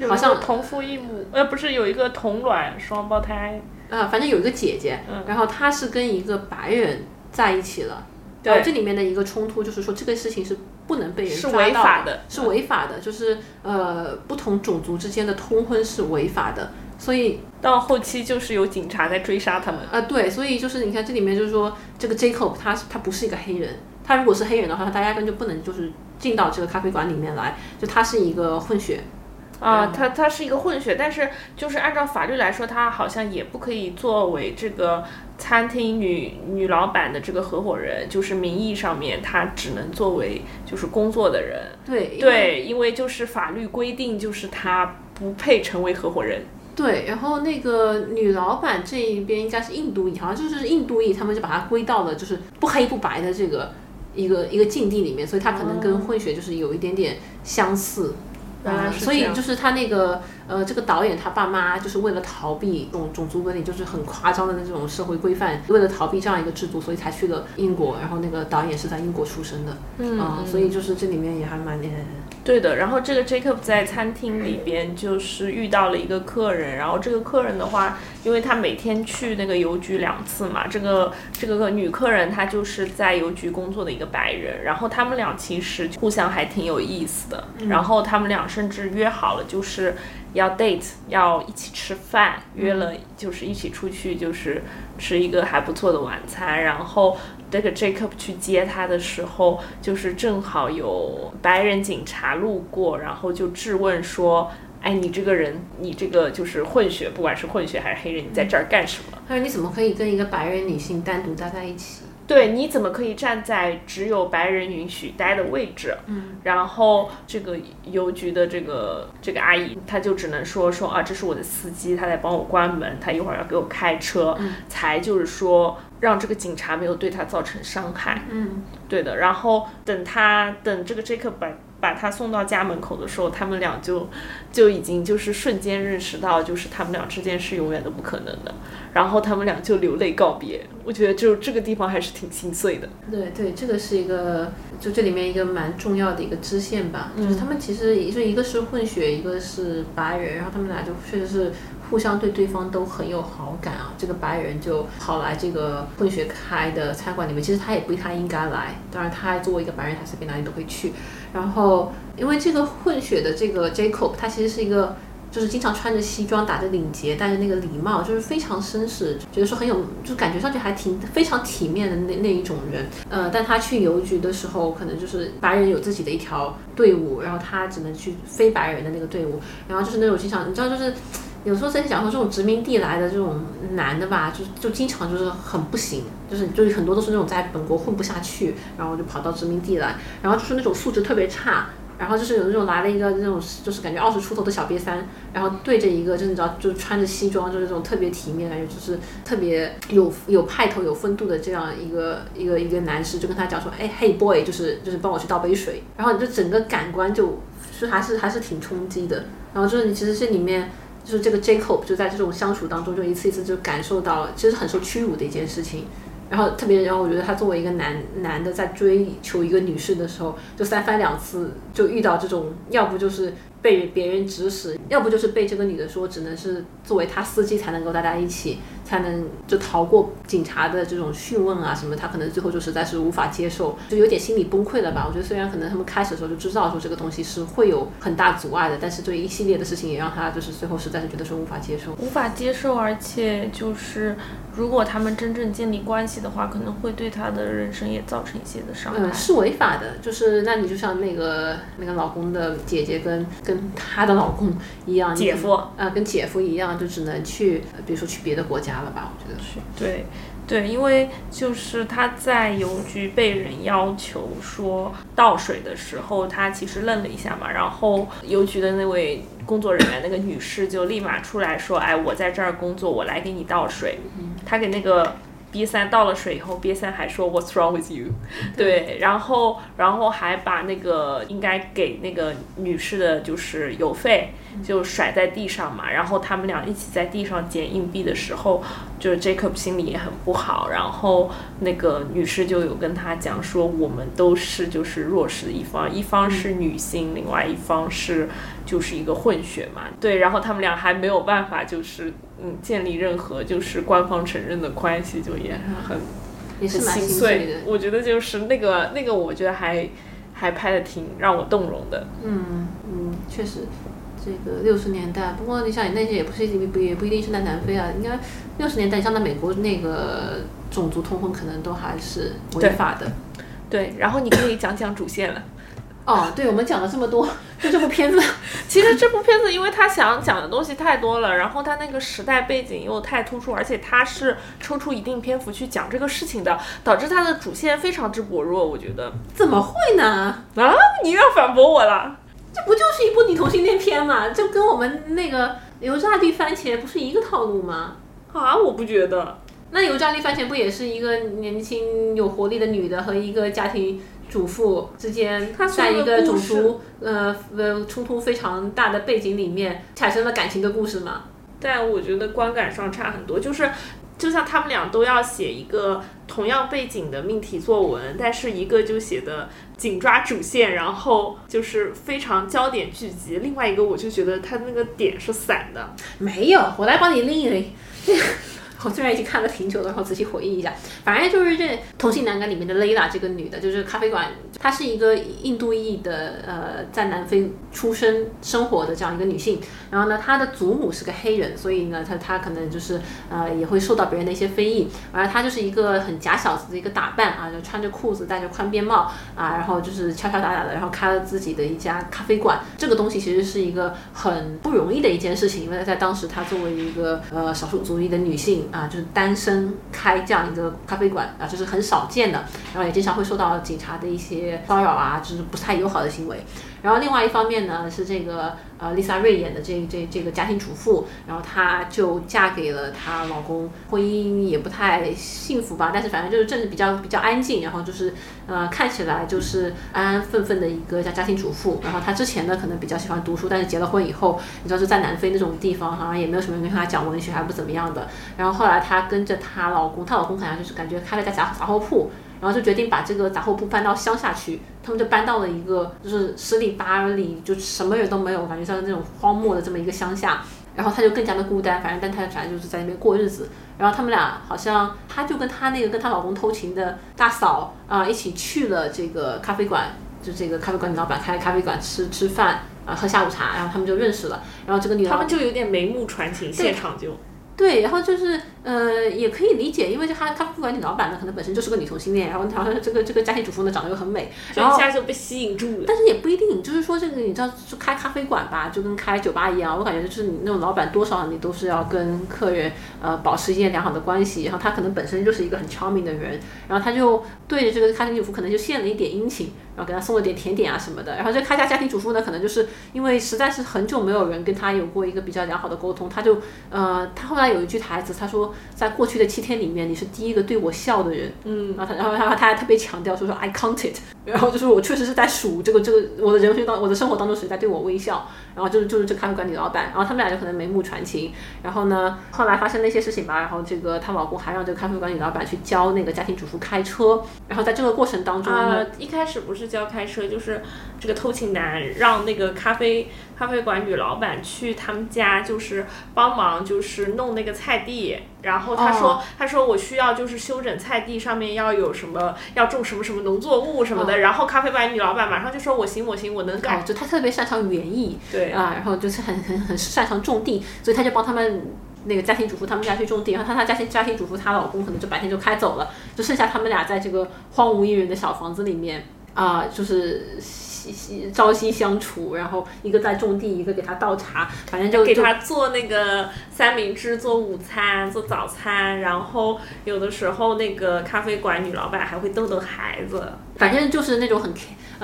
Speaker 1: 好像
Speaker 2: 同父异母，呃，不是有一个同卵双胞胎，
Speaker 1: 呃反正有一个姐姐，
Speaker 2: 嗯
Speaker 1: 然后她是跟一个白人在一起了。
Speaker 2: 对
Speaker 1: 这里面的一个冲突就是说，这个事情是不能被人
Speaker 2: 是
Speaker 1: 抓到
Speaker 2: 违法的
Speaker 1: 是违法的，就是呃不同种族之间的通婚是违法的，所以
Speaker 2: 到后期就是有警察在追杀他们。
Speaker 1: 啊，对，所以就是你看这里面就是说，这个 Jacob 他他不是一个黑人，他如果是黑人的话，他压根就不能就是进到这个咖啡馆里面来，就他是一个混血。
Speaker 2: 啊，他他是一个混血，但是就是按照法律来说，他好像也不可以作为这个餐厅女女老板的这个合伙人，就是名义上面他只能作为就是工作的人。
Speaker 1: 对因为
Speaker 2: 对，因为就是法律规定，就是他不配成为合伙人。
Speaker 1: 对，然后那个女老板这一边应该是印度裔，好像就是印度裔，他们就把它归到了就是不黑不白的这个一个一个境地里面，所以他可能跟混血就是有一点点相似。
Speaker 2: 原来
Speaker 1: 嗯所以就是他那个呃，这个导演他爸妈就是为了逃避种种族伦理，就是很夸张的那种社会规范，为了逃避这样一个制度，所以才去了英国。然后那个导演是在英国出生的，
Speaker 2: 嗯
Speaker 1: 啊所以就是这里面也还蛮呃
Speaker 2: 对的，然后这个 Jacob 在餐厅里边就是遇到了一个客人，然后这个客人的话，因为他每天去那个邮局两次嘛，这个这个女客人她就是在邮局工作的一个白人，然后他们俩其实互相还挺有意思的，然后他们俩甚至约好了就是要 date，要一起吃饭，约了就是一起出去就是吃一个还不错的晚餐，然后这个 Jacob 去接他的时候，就是正好有白人警察路过，然后就质问说：“哎，你这个人，你这个就是混血，不管是混血还是黑人，你在这儿干什么？
Speaker 1: 他说你怎么可以跟一个白人女性单独待在一起？
Speaker 2: 对，你怎么可以站在只有白人允许待的位置？”
Speaker 1: 嗯，
Speaker 2: 然后这个邮局的这个这个阿姨，她就只能说说啊，这是我的司机，他在帮我关门，他一会儿要给我开车，
Speaker 1: 嗯
Speaker 2: 才就是说让这个警察没有对他造成伤害。
Speaker 1: 嗯，
Speaker 2: 对的，然后等他等这个 Jacob 把把他送到家门口的时候，他们俩就就已经就是瞬间认识到，就是他们俩之间是永远都不可能的，然后他们俩就流泪告别。我觉得就这个地方还是挺心碎的。
Speaker 1: 对对，这个是一个就这里面一个蛮重要的一个支线吧，就是
Speaker 2: 嗯
Speaker 1: 他们其实也就一个是混血，一个是白人，然后他们俩就确实是互相对对方都很有好感啊。这个白人就跑来这个混血开的餐馆里面，其实他也不太应该来，当然他作为一个白人，他随便哪里都会去。然后因为这个混血的这个 Jacob，他其实是一个就是经常穿着西装，打着领结，戴着那个礼帽，就是非常绅士，觉得说很有，就感觉上去还挺非常体面的那那一种人。呃，但他去邮局的时候，可能就是白人有自己的一条队伍，然后他只能去非白人的那个队伍，然后就是那种经常，你知道，就是有时候在讲说这种殖民地来的这种男的吧，就就经常就是很不行，就是就是很多都是那种在本国混不下去，然后就跑到殖民地来，然后就是那种素质特别差。然后就是有那种来了一个那种，就是感觉二十出头的小瘪三，然后对着一个，就是你知道，就穿着西装，就是这种特别体面，感觉就是特别有有派头、有风度的这样一个一个一个男士，就跟他讲说，哎，Hey boy，就是就是帮我去倒杯水，然后你就整个感官就是还是还是挺冲击的。然后就是你其实这里面就是这个 Jacob 就在这种相处当中，就一次一次就感受到了，其实很受屈辱的一件事情。然后特别，然后我觉得他作为一个男男的在追求一个女士的时候，就三番两次就遇到这种，要不就是被别人指使，要不就是被这个女的说只能是作为他司机才能够大家一起。才能就逃过警察的这种讯问啊什么，他可能最后就实在是无法接受，就有点心理崩溃了吧。我觉得虽然可能他们开始的时候就知道说这个东西是会有很大阻碍的，但是对一系列的事情也让他就是最后实在是觉得说无法接受，
Speaker 2: 无法接受，而且就是如果他们真正建立关系的话，可能会对他的人生也造成一些的伤害。
Speaker 1: 嗯，是违法的，就是那你就像那个那个老公的姐姐跟跟她的老公一样，
Speaker 2: 姐夫
Speaker 1: 啊，跟姐夫一样，就只能去，比如说去别的国家。了吧？我觉得是
Speaker 2: 对，对，因为就是他在邮局被人要求说倒水的时候，他其实愣了一下嘛，然后邮局的那位工作人员那个女士就立马出来说：“哎，我在这儿工作，我来给你倒水。”他给那个 B 三倒了水以后，B 三还说 “What's wrong with you？” 对，然后然后还把那个应该给那个女士的就是邮费。就甩在地上嘛，然后他们俩一起在地上捡硬币的时候，就是 Jacob 心里也很不好。然后那个女士就有跟他讲说，我们都是就是弱势的一方，一方是女性，另外一方是就是一个混血嘛。对，然后他们俩还没有办法就是嗯建立任何就是官方承认的关系，就也很
Speaker 1: 也是蛮
Speaker 2: 心碎的。我觉得就是那个那个，我觉得还还拍的挺让我动容的。
Speaker 1: 嗯嗯，确实。这个六十年代，不过你想，那些也不是不也不一定是在南非啊，应该六十年代像在美国那个种族通婚可能都还是违法的。
Speaker 2: 对，然后你可以讲讲主线了。
Speaker 1: 哦，对，我们讲了这么多，就这部片子，
Speaker 2: 其实这部片子因为他想讲的东西太多了，然后他那个时代背景又太突出，而且他是抽出一定篇幅去讲这个事情的，导致他的主线非常之薄弱。我觉得
Speaker 1: 怎么会呢？
Speaker 2: 啊，你又要反驳我了？
Speaker 1: 这不就是一部女同性恋片嘛？就跟我们那个油炸地番茄不是一个套路吗？
Speaker 2: 啊，我不觉得。
Speaker 1: 那油炸地番茄不也是一个年轻有活力的女的和一个家庭主妇之间，在一个种族呃呃冲突非常大的背景里面产生了感情的故事嘛？
Speaker 2: 但我觉得观感上差很多，就是。就像他们俩都要写一个同样背景的命题作文，但是一个就写的紧抓主线，然后就是非常焦点聚集；另外一个我就觉得他那个点是散的。
Speaker 1: 没有，我来帮你拎一拎。我虽然已经看了挺久了，然后仔细回忆一下，反正就是这《同性男感》里面的 lala 这个女的，就是咖啡馆，她是一个印度裔的，呃，在南非出生生活的这样一个女性。然后呢，她的祖母是个黑人，所以呢，她她可能就是呃也会受到别人的一些非议。而她就是一个很假小子的一个打扮啊，就穿着裤子，戴着宽边帽啊，然后就是敲敲打打的，然后开了自己的一家咖啡馆。这个东西其实是一个很不容易的一件事情，因为在当时她作为一个呃少数族裔的女性。啊，就是单身开这样一个咖啡馆啊，就是很少见的，然后也经常会受到警察的一些骚扰啊，就是不太友好的行为。然后另外一方面呢，是这个呃，Lisa 瑞演的这这这个家庭主妇，然后她就嫁给了她老公，婚姻也不太幸福吧，但是反正就是政治比较比较安静，然后就是呃，看起来就是安安分分的一个家家庭主妇。然后她之前呢，可能比较喜欢读书，但是结了婚以后，你知道是在南非那种地方，好像也没有什么人跟她讲文学，还不怎么样的。然后后来她跟着她老公，她老公好像就是感觉开了家杂杂货铺。然后就决定把这个杂货铺搬到乡下去，他们就搬到了一个就是十里八里就什么人都没有，感觉像那种荒漠的这么一个乡下。然后他就更加的孤单，反正但他反正就是在那边过日子。然后他们俩好像，他就跟他那个跟他老公偷情的大嫂啊一起去了这个咖啡馆，就这个咖啡馆老板开的咖啡馆吃吃饭。呃喝下午茶，然后他们就认识了，然后这个女
Speaker 2: 他们就有点眉目传情，现场就。
Speaker 1: 对，然后就是呃，也可以理解，因为这他咖啡馆女老板呢，可能本身就是个女同性恋，然后好像这个这个家庭主妇呢长得又很美，然后
Speaker 2: 一下就被吸引住了。
Speaker 1: 但是也不一定，就是说这个你知道，就开咖啡馆吧，就跟开酒吧一样，我感觉就是你那种老板多少你都是要跟客人呃保持一些良好的关系，然后他可能本身就是一个很 charming 的人，然后他就对着这个家庭主妇可能就献了一点殷勤。然后给他送了点甜点啊什么的，然后这开家家庭主妇呢，可能就是因为实在是很久没有人跟他有过一个比较良好的沟通，他就呃，他后来有一句台词，他说在过去的七天里面，你是第一个对我笑的人，嗯，然后他然后他他还特别强调说说 I counted，然后就是我确实是在数这个这个我的人生当我的生活当中谁在对我微笑，然后就是就是这咖啡馆女老板，然后他们俩就可能眉目传情，然后呢后来发生了一些事情吧，然后这个她老公还让这个咖啡馆女老板去教那个家庭主妇开车，然后在这个过程当中
Speaker 2: 呢，一开始不是教开车就是。这个偷情男让那个咖啡咖啡馆女老板去他们家，就是帮忙，就是弄那个菜地。然后他说，他说我需要就是修整菜地，上面要有什么，要种什么什么农作物什么的。然后咖啡馆女老板马上就说，我行我行，我能干。
Speaker 1: 就他特别擅长园艺，
Speaker 2: 对
Speaker 1: 啊，然后就是很很很擅长种地，所以他就帮他们那个家庭主妇他们家去种地。然后他他家庭家庭主妇她老公可能就白天就开走了，就剩下他们俩在这个荒无一人的小房子里面。啊，就是朝夕相处，然后一个在种地，一个给他倒茶，反正就
Speaker 2: 给他做那个三明治，做午餐，做早餐，然后有的时候那个咖啡馆女老板还会逗逗孩子，
Speaker 1: 反正就是那种很。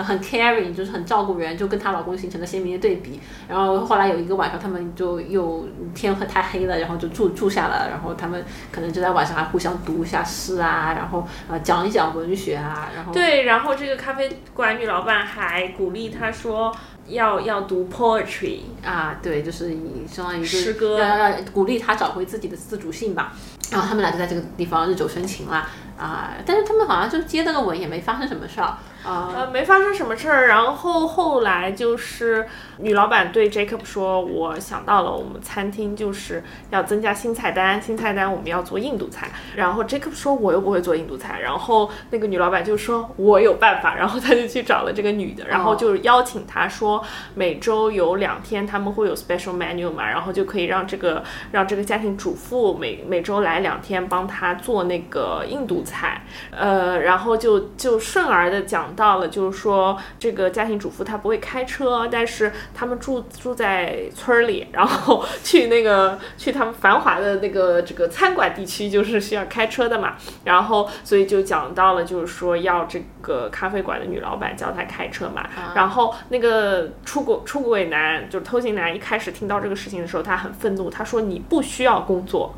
Speaker 1: 呃，很 caring，就是很照顾人，就跟她老公形成了鲜明的对比。然后后来有一个晚上，他们就又天太黑了，然后就住住下了。然后他们可能就在晚上还互相读一下诗啊，然后呃讲一讲文学啊。然后
Speaker 2: 对，然后这个咖啡馆女老板还鼓励他说要要读 poetry
Speaker 1: 啊，对，就是以相当于
Speaker 2: 诗歌，
Speaker 1: 要要鼓励他找回自己的自主性吧。然后他们俩就在这个地方日久生情了啊，但是他们好像就接了个吻，也没发生什么事儿。
Speaker 2: 呃，没发生什么事儿。然后后来就是女老板对 Jacob 说：“我想到了，我们餐厅就是要增加新菜单，新菜单我们要做印度菜。”然后 Jacob 说：“我又不会做印度菜。”然后那个女老板就说：“我有办法。”然后他就去找了这个女的，然后就邀请她说：“每周有两天他们会有 special menu 嘛，然后就可以让这个让这个家庭主妇每每周来两天帮他做那个印度菜。”呃，然后就就顺儿的讲。到了，就是说这个家庭主妇她不会开车，但是他们住住在村里，然后去那个去他们繁华的那个这个餐馆地区，就是需要开车的嘛。然后所以就讲到了，就是说要这个咖啡馆的女老板教他开车嘛。然后那个出轨出轨男就是偷情男，一开始听到这个事情的时候，他很愤怒，他说你不需要工作，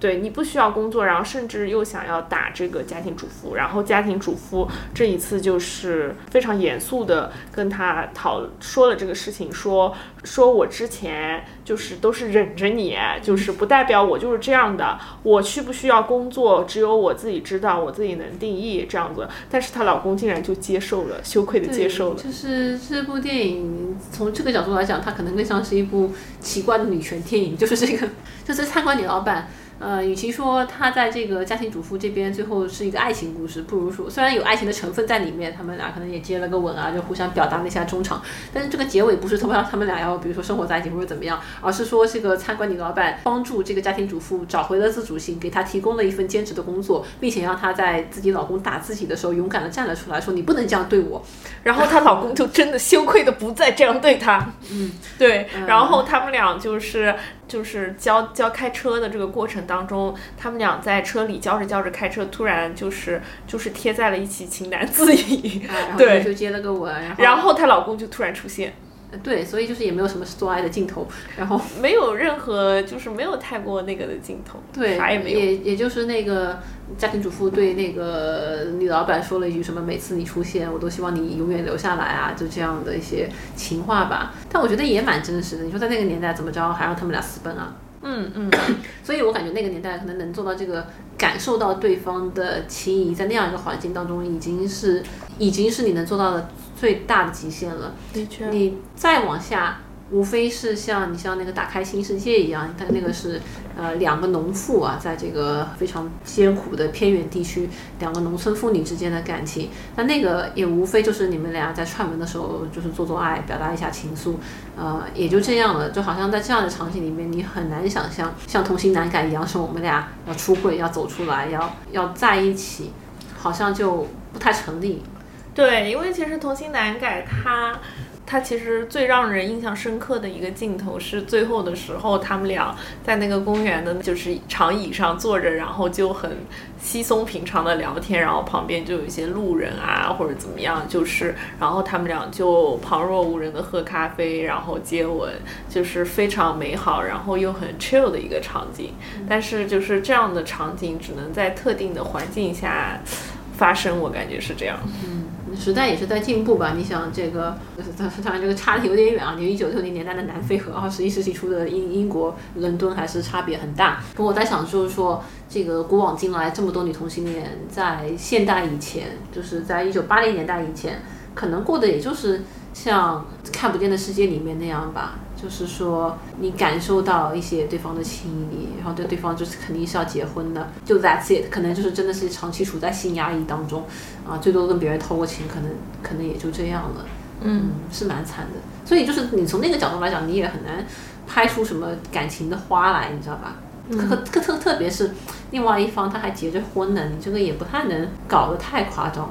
Speaker 2: 对你不需要工作，然后甚至又想要打这个家庭主妇。然后家庭主妇这一次就是。是非常严肃的跟他讨说了这个事情，说说我之前就是都是忍着你，就是不代表我就是这样的，我需不需要工作，只有我自己知道，我自己能定义这样子。但是她老公竟然就接受了，羞愧的接受了。
Speaker 1: 就是这部电影从这个角度来讲，它可能更像是一部奇怪的女权电影，就是这个，就是餐馆女老板。呃，与其说他在这个家庭主妇这边最后是一个爱情故事，不如说虽然有爱情的成分在里面，他们俩可能也接了个吻啊，就互相表达了一下衷肠。但是这个结尾不是他们他们俩要比如说生活在一起或者怎么样，而是说这个餐馆女老板帮助这个家庭主妇找回了自主性，给她提供了一份兼职的工作，并且让她在自己老公打自己的时候勇敢的站了出来，说你不能这样对我。
Speaker 2: 然后她老公就真的羞愧的不再这样对她。
Speaker 1: 嗯，
Speaker 2: 对。然后他们俩就是就是教教开车的这个过程。当中，他们俩在车里教着教着开车，突然就是就是贴在了一起，情难自已，然后，
Speaker 1: 就接了个吻，
Speaker 2: 然后她老公就突然出现，
Speaker 1: 对，所以就是也没有什么做爱的镜头，然后
Speaker 2: 没有任何就是没有太过那个的镜头，
Speaker 1: 对，
Speaker 2: 啥也没有，
Speaker 1: 也也就是那个家庭主妇对那个女老板说了一句什么，每次你出现，我都希望你永远留下来啊，就这样的一些情话吧，但我觉得也蛮真实的，你说在那个年代怎么着还让他们俩私奔啊？
Speaker 2: 嗯嗯，
Speaker 1: 所以我感觉那个年代可能能做到这个，感受到对方的情谊，在那样一个环境当中，已经是已经是你能做到的最大的极限了。
Speaker 2: 的确，
Speaker 1: 你再往下，无非是像你像那个打开新世界一样，它那个是呃两个农妇啊，在这个非常艰苦的偏远地区，两个农村妇女之间的感情。那那个也无非就是你们俩在串门的时候就是做做爱，表达一下情愫，呃，也就这样了。就好像在这样的场景里面，你很难想象像同性难改一样，是我们俩要出柜，要走出来，要要在一起，好像就不太成立。
Speaker 3: 对，因为其实童心难改它。他其实最让人印象深刻的一个镜头是最后的时候，他们俩在那个公园的，就是长椅上坐着，然后就很稀松平常的聊天，然后旁边就有一些路人啊或者怎么样，就是然后他们俩就旁若无人的喝咖啡，然后接吻，就是非常美好，然后又很 chill 的一个场景。但是就是这样的场景只能在特定的环境下发生，我感觉是这样。
Speaker 1: 嗯。时代也是在进步吧？你想这个，当然这个差的有点远啊。你一九六零年代的南非和二十一世纪初的英英国伦敦还是差别很大。不过我在想，就是说这个古往今来这么多女同性恋，在现代以前，就是在一九八零年代以前，可能过的也就是像看不见的世界里面那样吧。就是说，你感受到一些对方的情谊，然后对对方就是肯定是要结婚的，就 that's it，可能就是真的是长期处在性压抑当中，啊，最多跟别人偷过情，可能可能也就这样了，嗯，是蛮惨的。所以就是你从那个角度来讲，你也很难拍出什么感情的花来，你知道吧？特特特特别是另外一方他还结着婚呢，你这个也不太能搞得太夸张。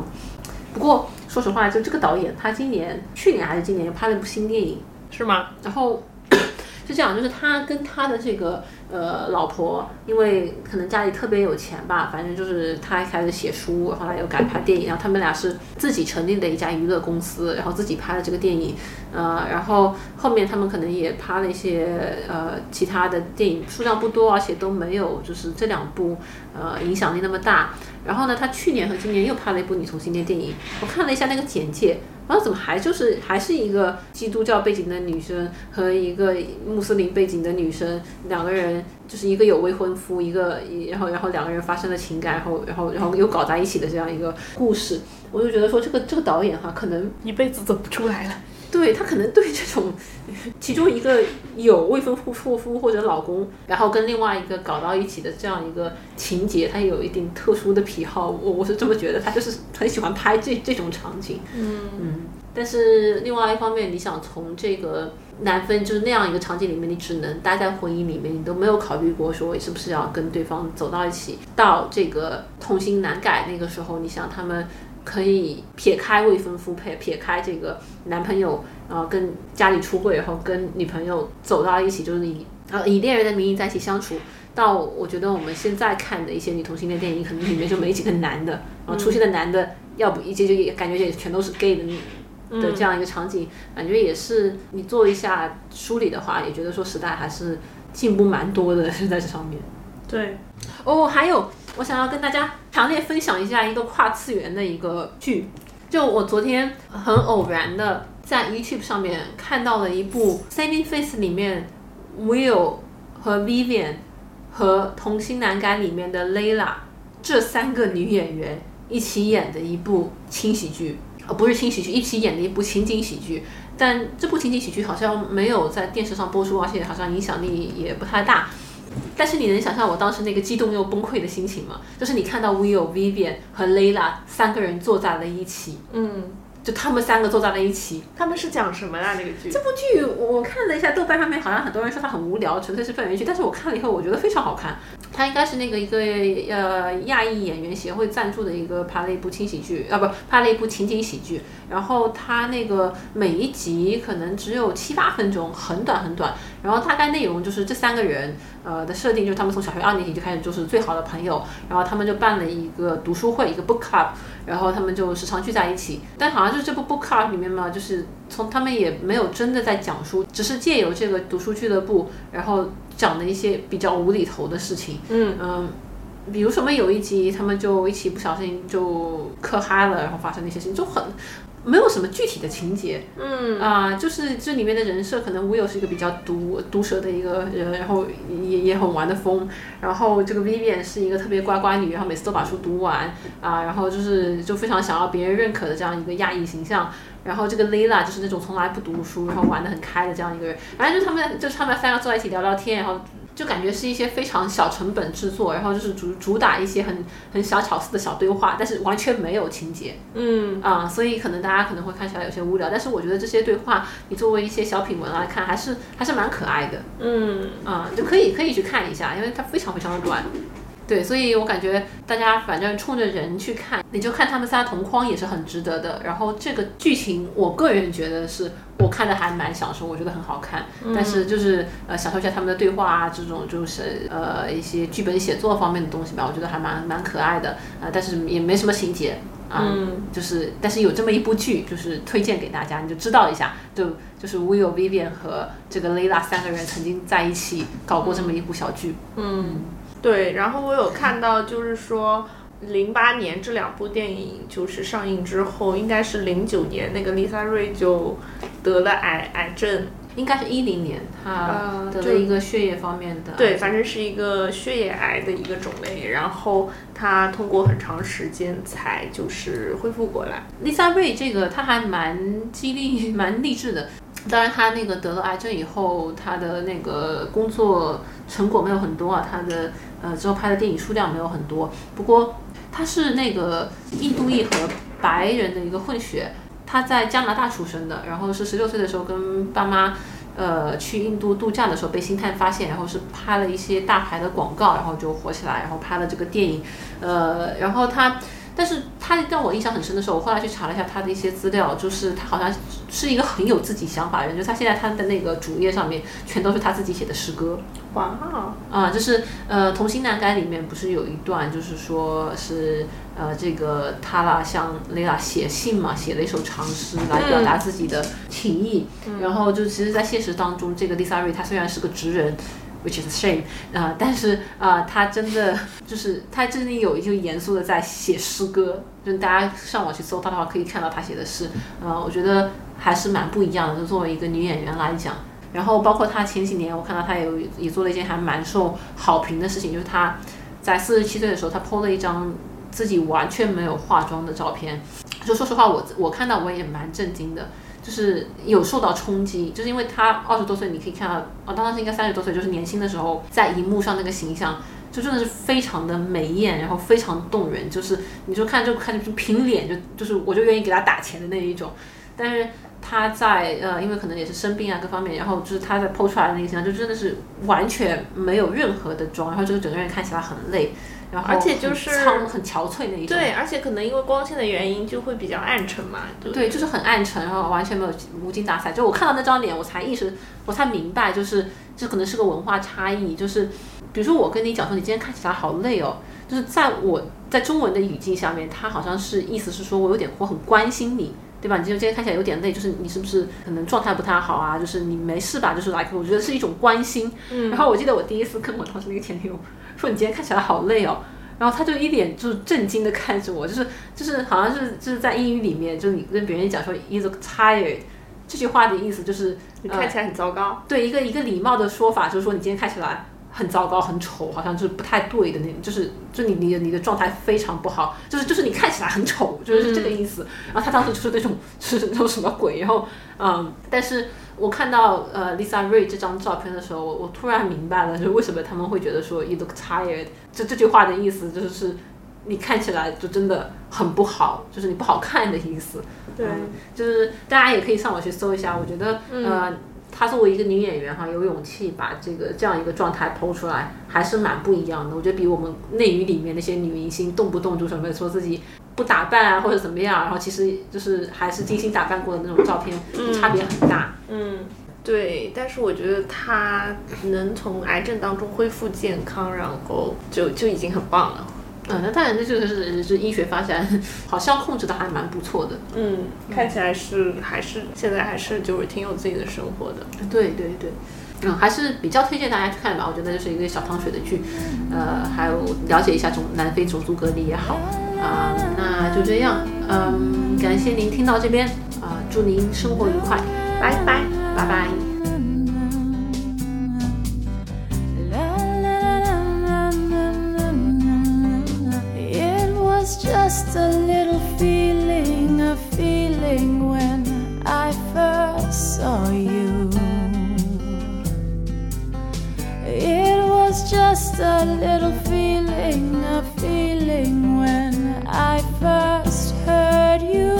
Speaker 1: 不过说实话，就这个导演，他今年去年还是今年又拍了一部新电影。
Speaker 3: 是吗？
Speaker 1: 然后 是这样，就是他跟他的这个呃老婆，因为可能家里特别有钱吧，反正就是他开始写书，后来又改拍电影，然后他们俩是自己成立的一家娱乐公司，然后自己拍了这个电影，呃，然后后面他们可能也拍了一些呃其他的电影，数量不多，而且都没有就是这两部呃影响力那么大。然后呢，他去年和今年又拍了一部女同性恋电影，我看了一下那个简介。然后怎么还就是还是一个基督教背景的女生和一个穆斯林背景的女生，两个人就是一个有未婚夫，一个然后然后两个人发生了情感，然后然后然后又搞在一起的这样一个故事，我就觉得说这个这个导演哈，可能
Speaker 3: 一辈子走不出来了。
Speaker 1: 对他可能对这种其中一个有未婚夫、夫或者老公，然后跟另外一个搞到一起的这样一个情节，他有一定特殊的癖好。我我是这么觉得，他就是很喜欢拍这这种场景。
Speaker 3: 嗯
Speaker 1: 嗯。但是另外一方面，你想从这个男分就是那样一个场景里面，你只能待在婚姻里面，你都没有考虑过说是不是要跟对方走到一起。到这个痛心难改那个时候，你想他们。可以撇开未婚夫，配撇开这个男朋友，然后跟家里出柜，然后跟女朋友走到一起，就是以呃以恋人的名义在一起相处。到我觉得我们现在看的一些女同性恋电影，可能里面就没几个男的，然后出现的男的，要不一接就也感觉也全都是 gay 的的这样一个场景，感觉也是你做一下梳理的话，也觉得说时代还是进步蛮多的在这上面。
Speaker 3: 对，
Speaker 1: 哦，还有。我想要跟大家强烈分享一下一个跨次元的一个剧，就我昨天很偶然的在 YouTube 上面看到了一部《Saving Face》里面 Will 和 Vivian 和《童心难改》里面的 Layla 这三个女演员一起演的一部轻喜剧，呃，不是轻喜剧，一起演的一部情景喜剧。但这部情景喜剧好像没有在电视上播出，而且好像影响力也不太大。但是你能想象我当时那个激动又崩溃的心情吗？就是你看到 Will、Vivian 和 Layla 三个人坐在了一起，
Speaker 3: 嗯，
Speaker 1: 就他们三个坐在了一起。
Speaker 3: 他们是讲什么啊？那个剧？
Speaker 1: 这部剧我看了一下，豆瓣上面好像很多人说它很无聊，纯粹是氛围剧。但是我看了以后，我觉得非常好看。它应该是那个一个呃亚裔演员协会赞助的一个拍了一部轻喜剧，啊不，拍了一部情景喜剧。然后它那个每一集可能只有七八分钟，很短很短。然后大概内容就是这三个人。呃的设定就是他们从小学二年级就开始就是最好的朋友，然后他们就办了一个读书会，一个 book club，然后他们就时常聚在一起。但好像就是这部 book club 里面嘛，就是从他们也没有真的在讲书，只是借由这个读书俱乐部，然后讲的一些比较无厘头的事情。
Speaker 3: 嗯
Speaker 1: 嗯，比如什么有一集他们就一起不小心就嗑嗨了，然后发生那些事情就很。没有什么具体的情节，
Speaker 2: 嗯
Speaker 1: 啊、就是这里面的人设，可能 Will 是一个比较毒毒舌的一个人，然后也也很玩的疯，然后这个 Vivian 是一个特别乖乖女，然后每次都把书读完啊、然后就是就非常想要别人认可的这样一个亚裔形象。然后这个 Layla 就是那种从来不读书，然后玩得很开的这样一个人。反正就他们就是他们三个坐在一起聊聊天，然后就感觉是一些非常小成本制作，然后就是主主打一些很很小巧思的小对话，但是完全没有情节。
Speaker 2: 嗯
Speaker 1: 啊、所以可能大家可能会看起来有些无聊，但是我觉得这些对话，你作为一些小品文来看，还是还是蛮可爱的
Speaker 2: 嗯
Speaker 1: 啊、就可以可以去看一下，因为它非常非常的短。对，所以我感觉大家反正冲着人去看，你就看他们仨同框也是很值得的。然后这个剧情，我个人觉得是我看的还蛮享受，我觉得很好看。但是就是呃享受一下他们的对话啊，这种就是呃一些剧本写作方面的东西吧，我觉得还蛮蛮可爱的啊、但是也没什么情节。啊、
Speaker 2: 嗯
Speaker 1: 就是，但是有这么一部剧，就是推荐给大家，你就知道一下，就就是 Will、Vivian 和这个 Layla 三个人曾经在一起搞过这么一部小剧。
Speaker 2: 嗯，对。然后我有看到，就是说。零八年这两部电影就是上映之后，应该是零九年那个丽莎瑞就得了癌癌症，
Speaker 1: 应该是一零年，她得了一个血液方面的，
Speaker 2: 对，反正是一个血液癌的一个种类，然后她通过很长时间才就是恢复过来。
Speaker 1: Lisa Ray 这个她还蛮激励、蛮励志的。当然，她那个得了癌症以后，她的那个工作成果没有很多啊，她的呃之后拍的电影数量没有很多。不过，他是那个印度裔和白人的一个混血，他在加拿大出生的，然后是十六岁的时候跟爸妈。呃，去印度度假的时候被星探发现，然后是拍了一些大牌的广告，然后就火起来，然后拍了这个电影。呃，然后他，但是他让我印象很深的时候，我后来去查了一下他的一些资料，就是他好像是一个很有自己想法的人，就他现在他的那个主页上面全都是他自己写的诗歌。
Speaker 2: 哇，
Speaker 1: 啊、就是呃，《童心难改》里面不是有一段，就是说是呃，这个塔拉向雷拉写信嘛，写了一首长诗来表达自己的情意。然后就其实，在现实当中，这个丽莎瑞她虽然是个直人。Which is a shame 啊、但是啊、她真的就是她真的有就严肃的在写诗歌，就是大家上网去搜她的话，可以看到她写的诗，呃，我觉得还是蛮不一样的。就作为一个女演员来讲，然后包括她前几年，我看到她有也做了一件还蛮受好评的事情，就是她在四十七岁的时候，她 PO 了一张自己完全没有化妆的照片。就说实话，我我看到我也蛮震惊的，就是有受到冲击，就是因为她二十多岁，你可以看到，哦，当时应该三十多岁，就是年轻的时候在荧幕上那个形象。就真的是非常的美艳，然后非常动人，就是你就看就看就凭脸就就是我就愿意给她打钱的那一种。但是她在呃，因为可能也是生病啊各方面，然后就是他在剖出来的那个形象，就真的是完全没有任何的妆，然后这个整个人看起来很累，然后
Speaker 2: 而且就是
Speaker 1: 很憔悴那一种。
Speaker 2: 对，而且可能因为光线的原因，就会比较暗沉嘛。对
Speaker 1: 对，就是很暗沉，然后完全没有无精打采。就我看到那张脸，我才意识，我才明白，就是这可能是个文化差异。就是比如说我跟你讲说，你今天看起来好累哦，就是在我在中文的语境下面，他好像是意思是说我有点我很关心你。对吧？你就今天看起来有点累，就是你是不是可能状态不太好啊？就是你没事吧？就是 like，，我觉得是一种关心。
Speaker 2: 嗯
Speaker 1: 然后我记得我第一次跟我当时那个前女友说你今天看起来好累哦，然后他就一脸就是震惊的看着我，就是就是好像是就是在英语里面，就是你跟别人讲说 you look tired 这句话的意思就是
Speaker 2: 你看起来很糟糕。
Speaker 1: 对一个一个礼貌的说法，就是说你今天看起来很糟糕、很丑，好像就是不太对的那种，就是就你你的你的状态非常不好，就是就是你看起来很丑，就是这个意思。然后他当时就是那种 就是那种什么鬼，然后嗯，但是我看到呃 Lisa Ray 这张照片的时候，我我突然明白了，就是为什么他们会觉得说 you look tired，这这句话的意思就是是你看起来就真的很不好，就是你不好看的意思。
Speaker 2: 对，
Speaker 1: 就是大家也可以上网去搜一下，我觉得、呃，她作为一个女演员哈，有勇气把这个这样一个状态剖出来，还是蛮不一样的。我觉得比我们内娱里面那些女明星动不动就什么说自己不打扮啊或者怎么样，然后其实就是还是精心打扮过的那种照片，差别很大。
Speaker 2: 嗯，对。但是我觉得他能从癌症当中恢复健康，然后就就已经很棒了。
Speaker 1: 嗯那当然这就是是医学发展好像控制的还蛮不错的。
Speaker 2: 嗯看起来是还是现在还是就是挺有自己的生活的。
Speaker 1: 对对对。嗯还是比较推荐大家去看吧我觉得就是一个小糖水的剧呃还有了解一下种南非种族隔离也好啊那就这样嗯感谢您听到这边啊祝您生活愉快。
Speaker 2: 拜拜。
Speaker 1: 拜拜。
Speaker 4: just a little feeling, a feeling when I first saw you. It was just a little feeling, a feeling when I first heard you.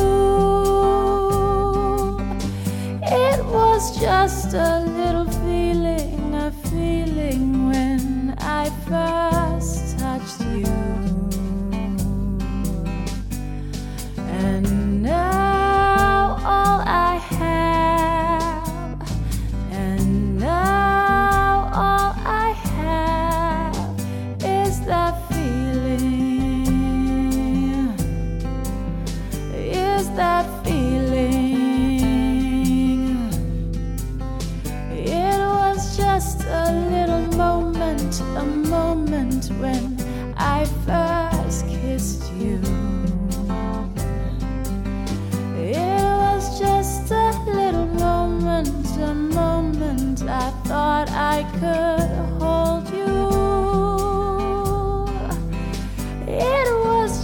Speaker 4: It was just a little feeling, a feeling when I first touched you.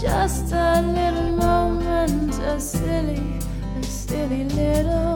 Speaker 4: just a little moment, a silly, a silly little.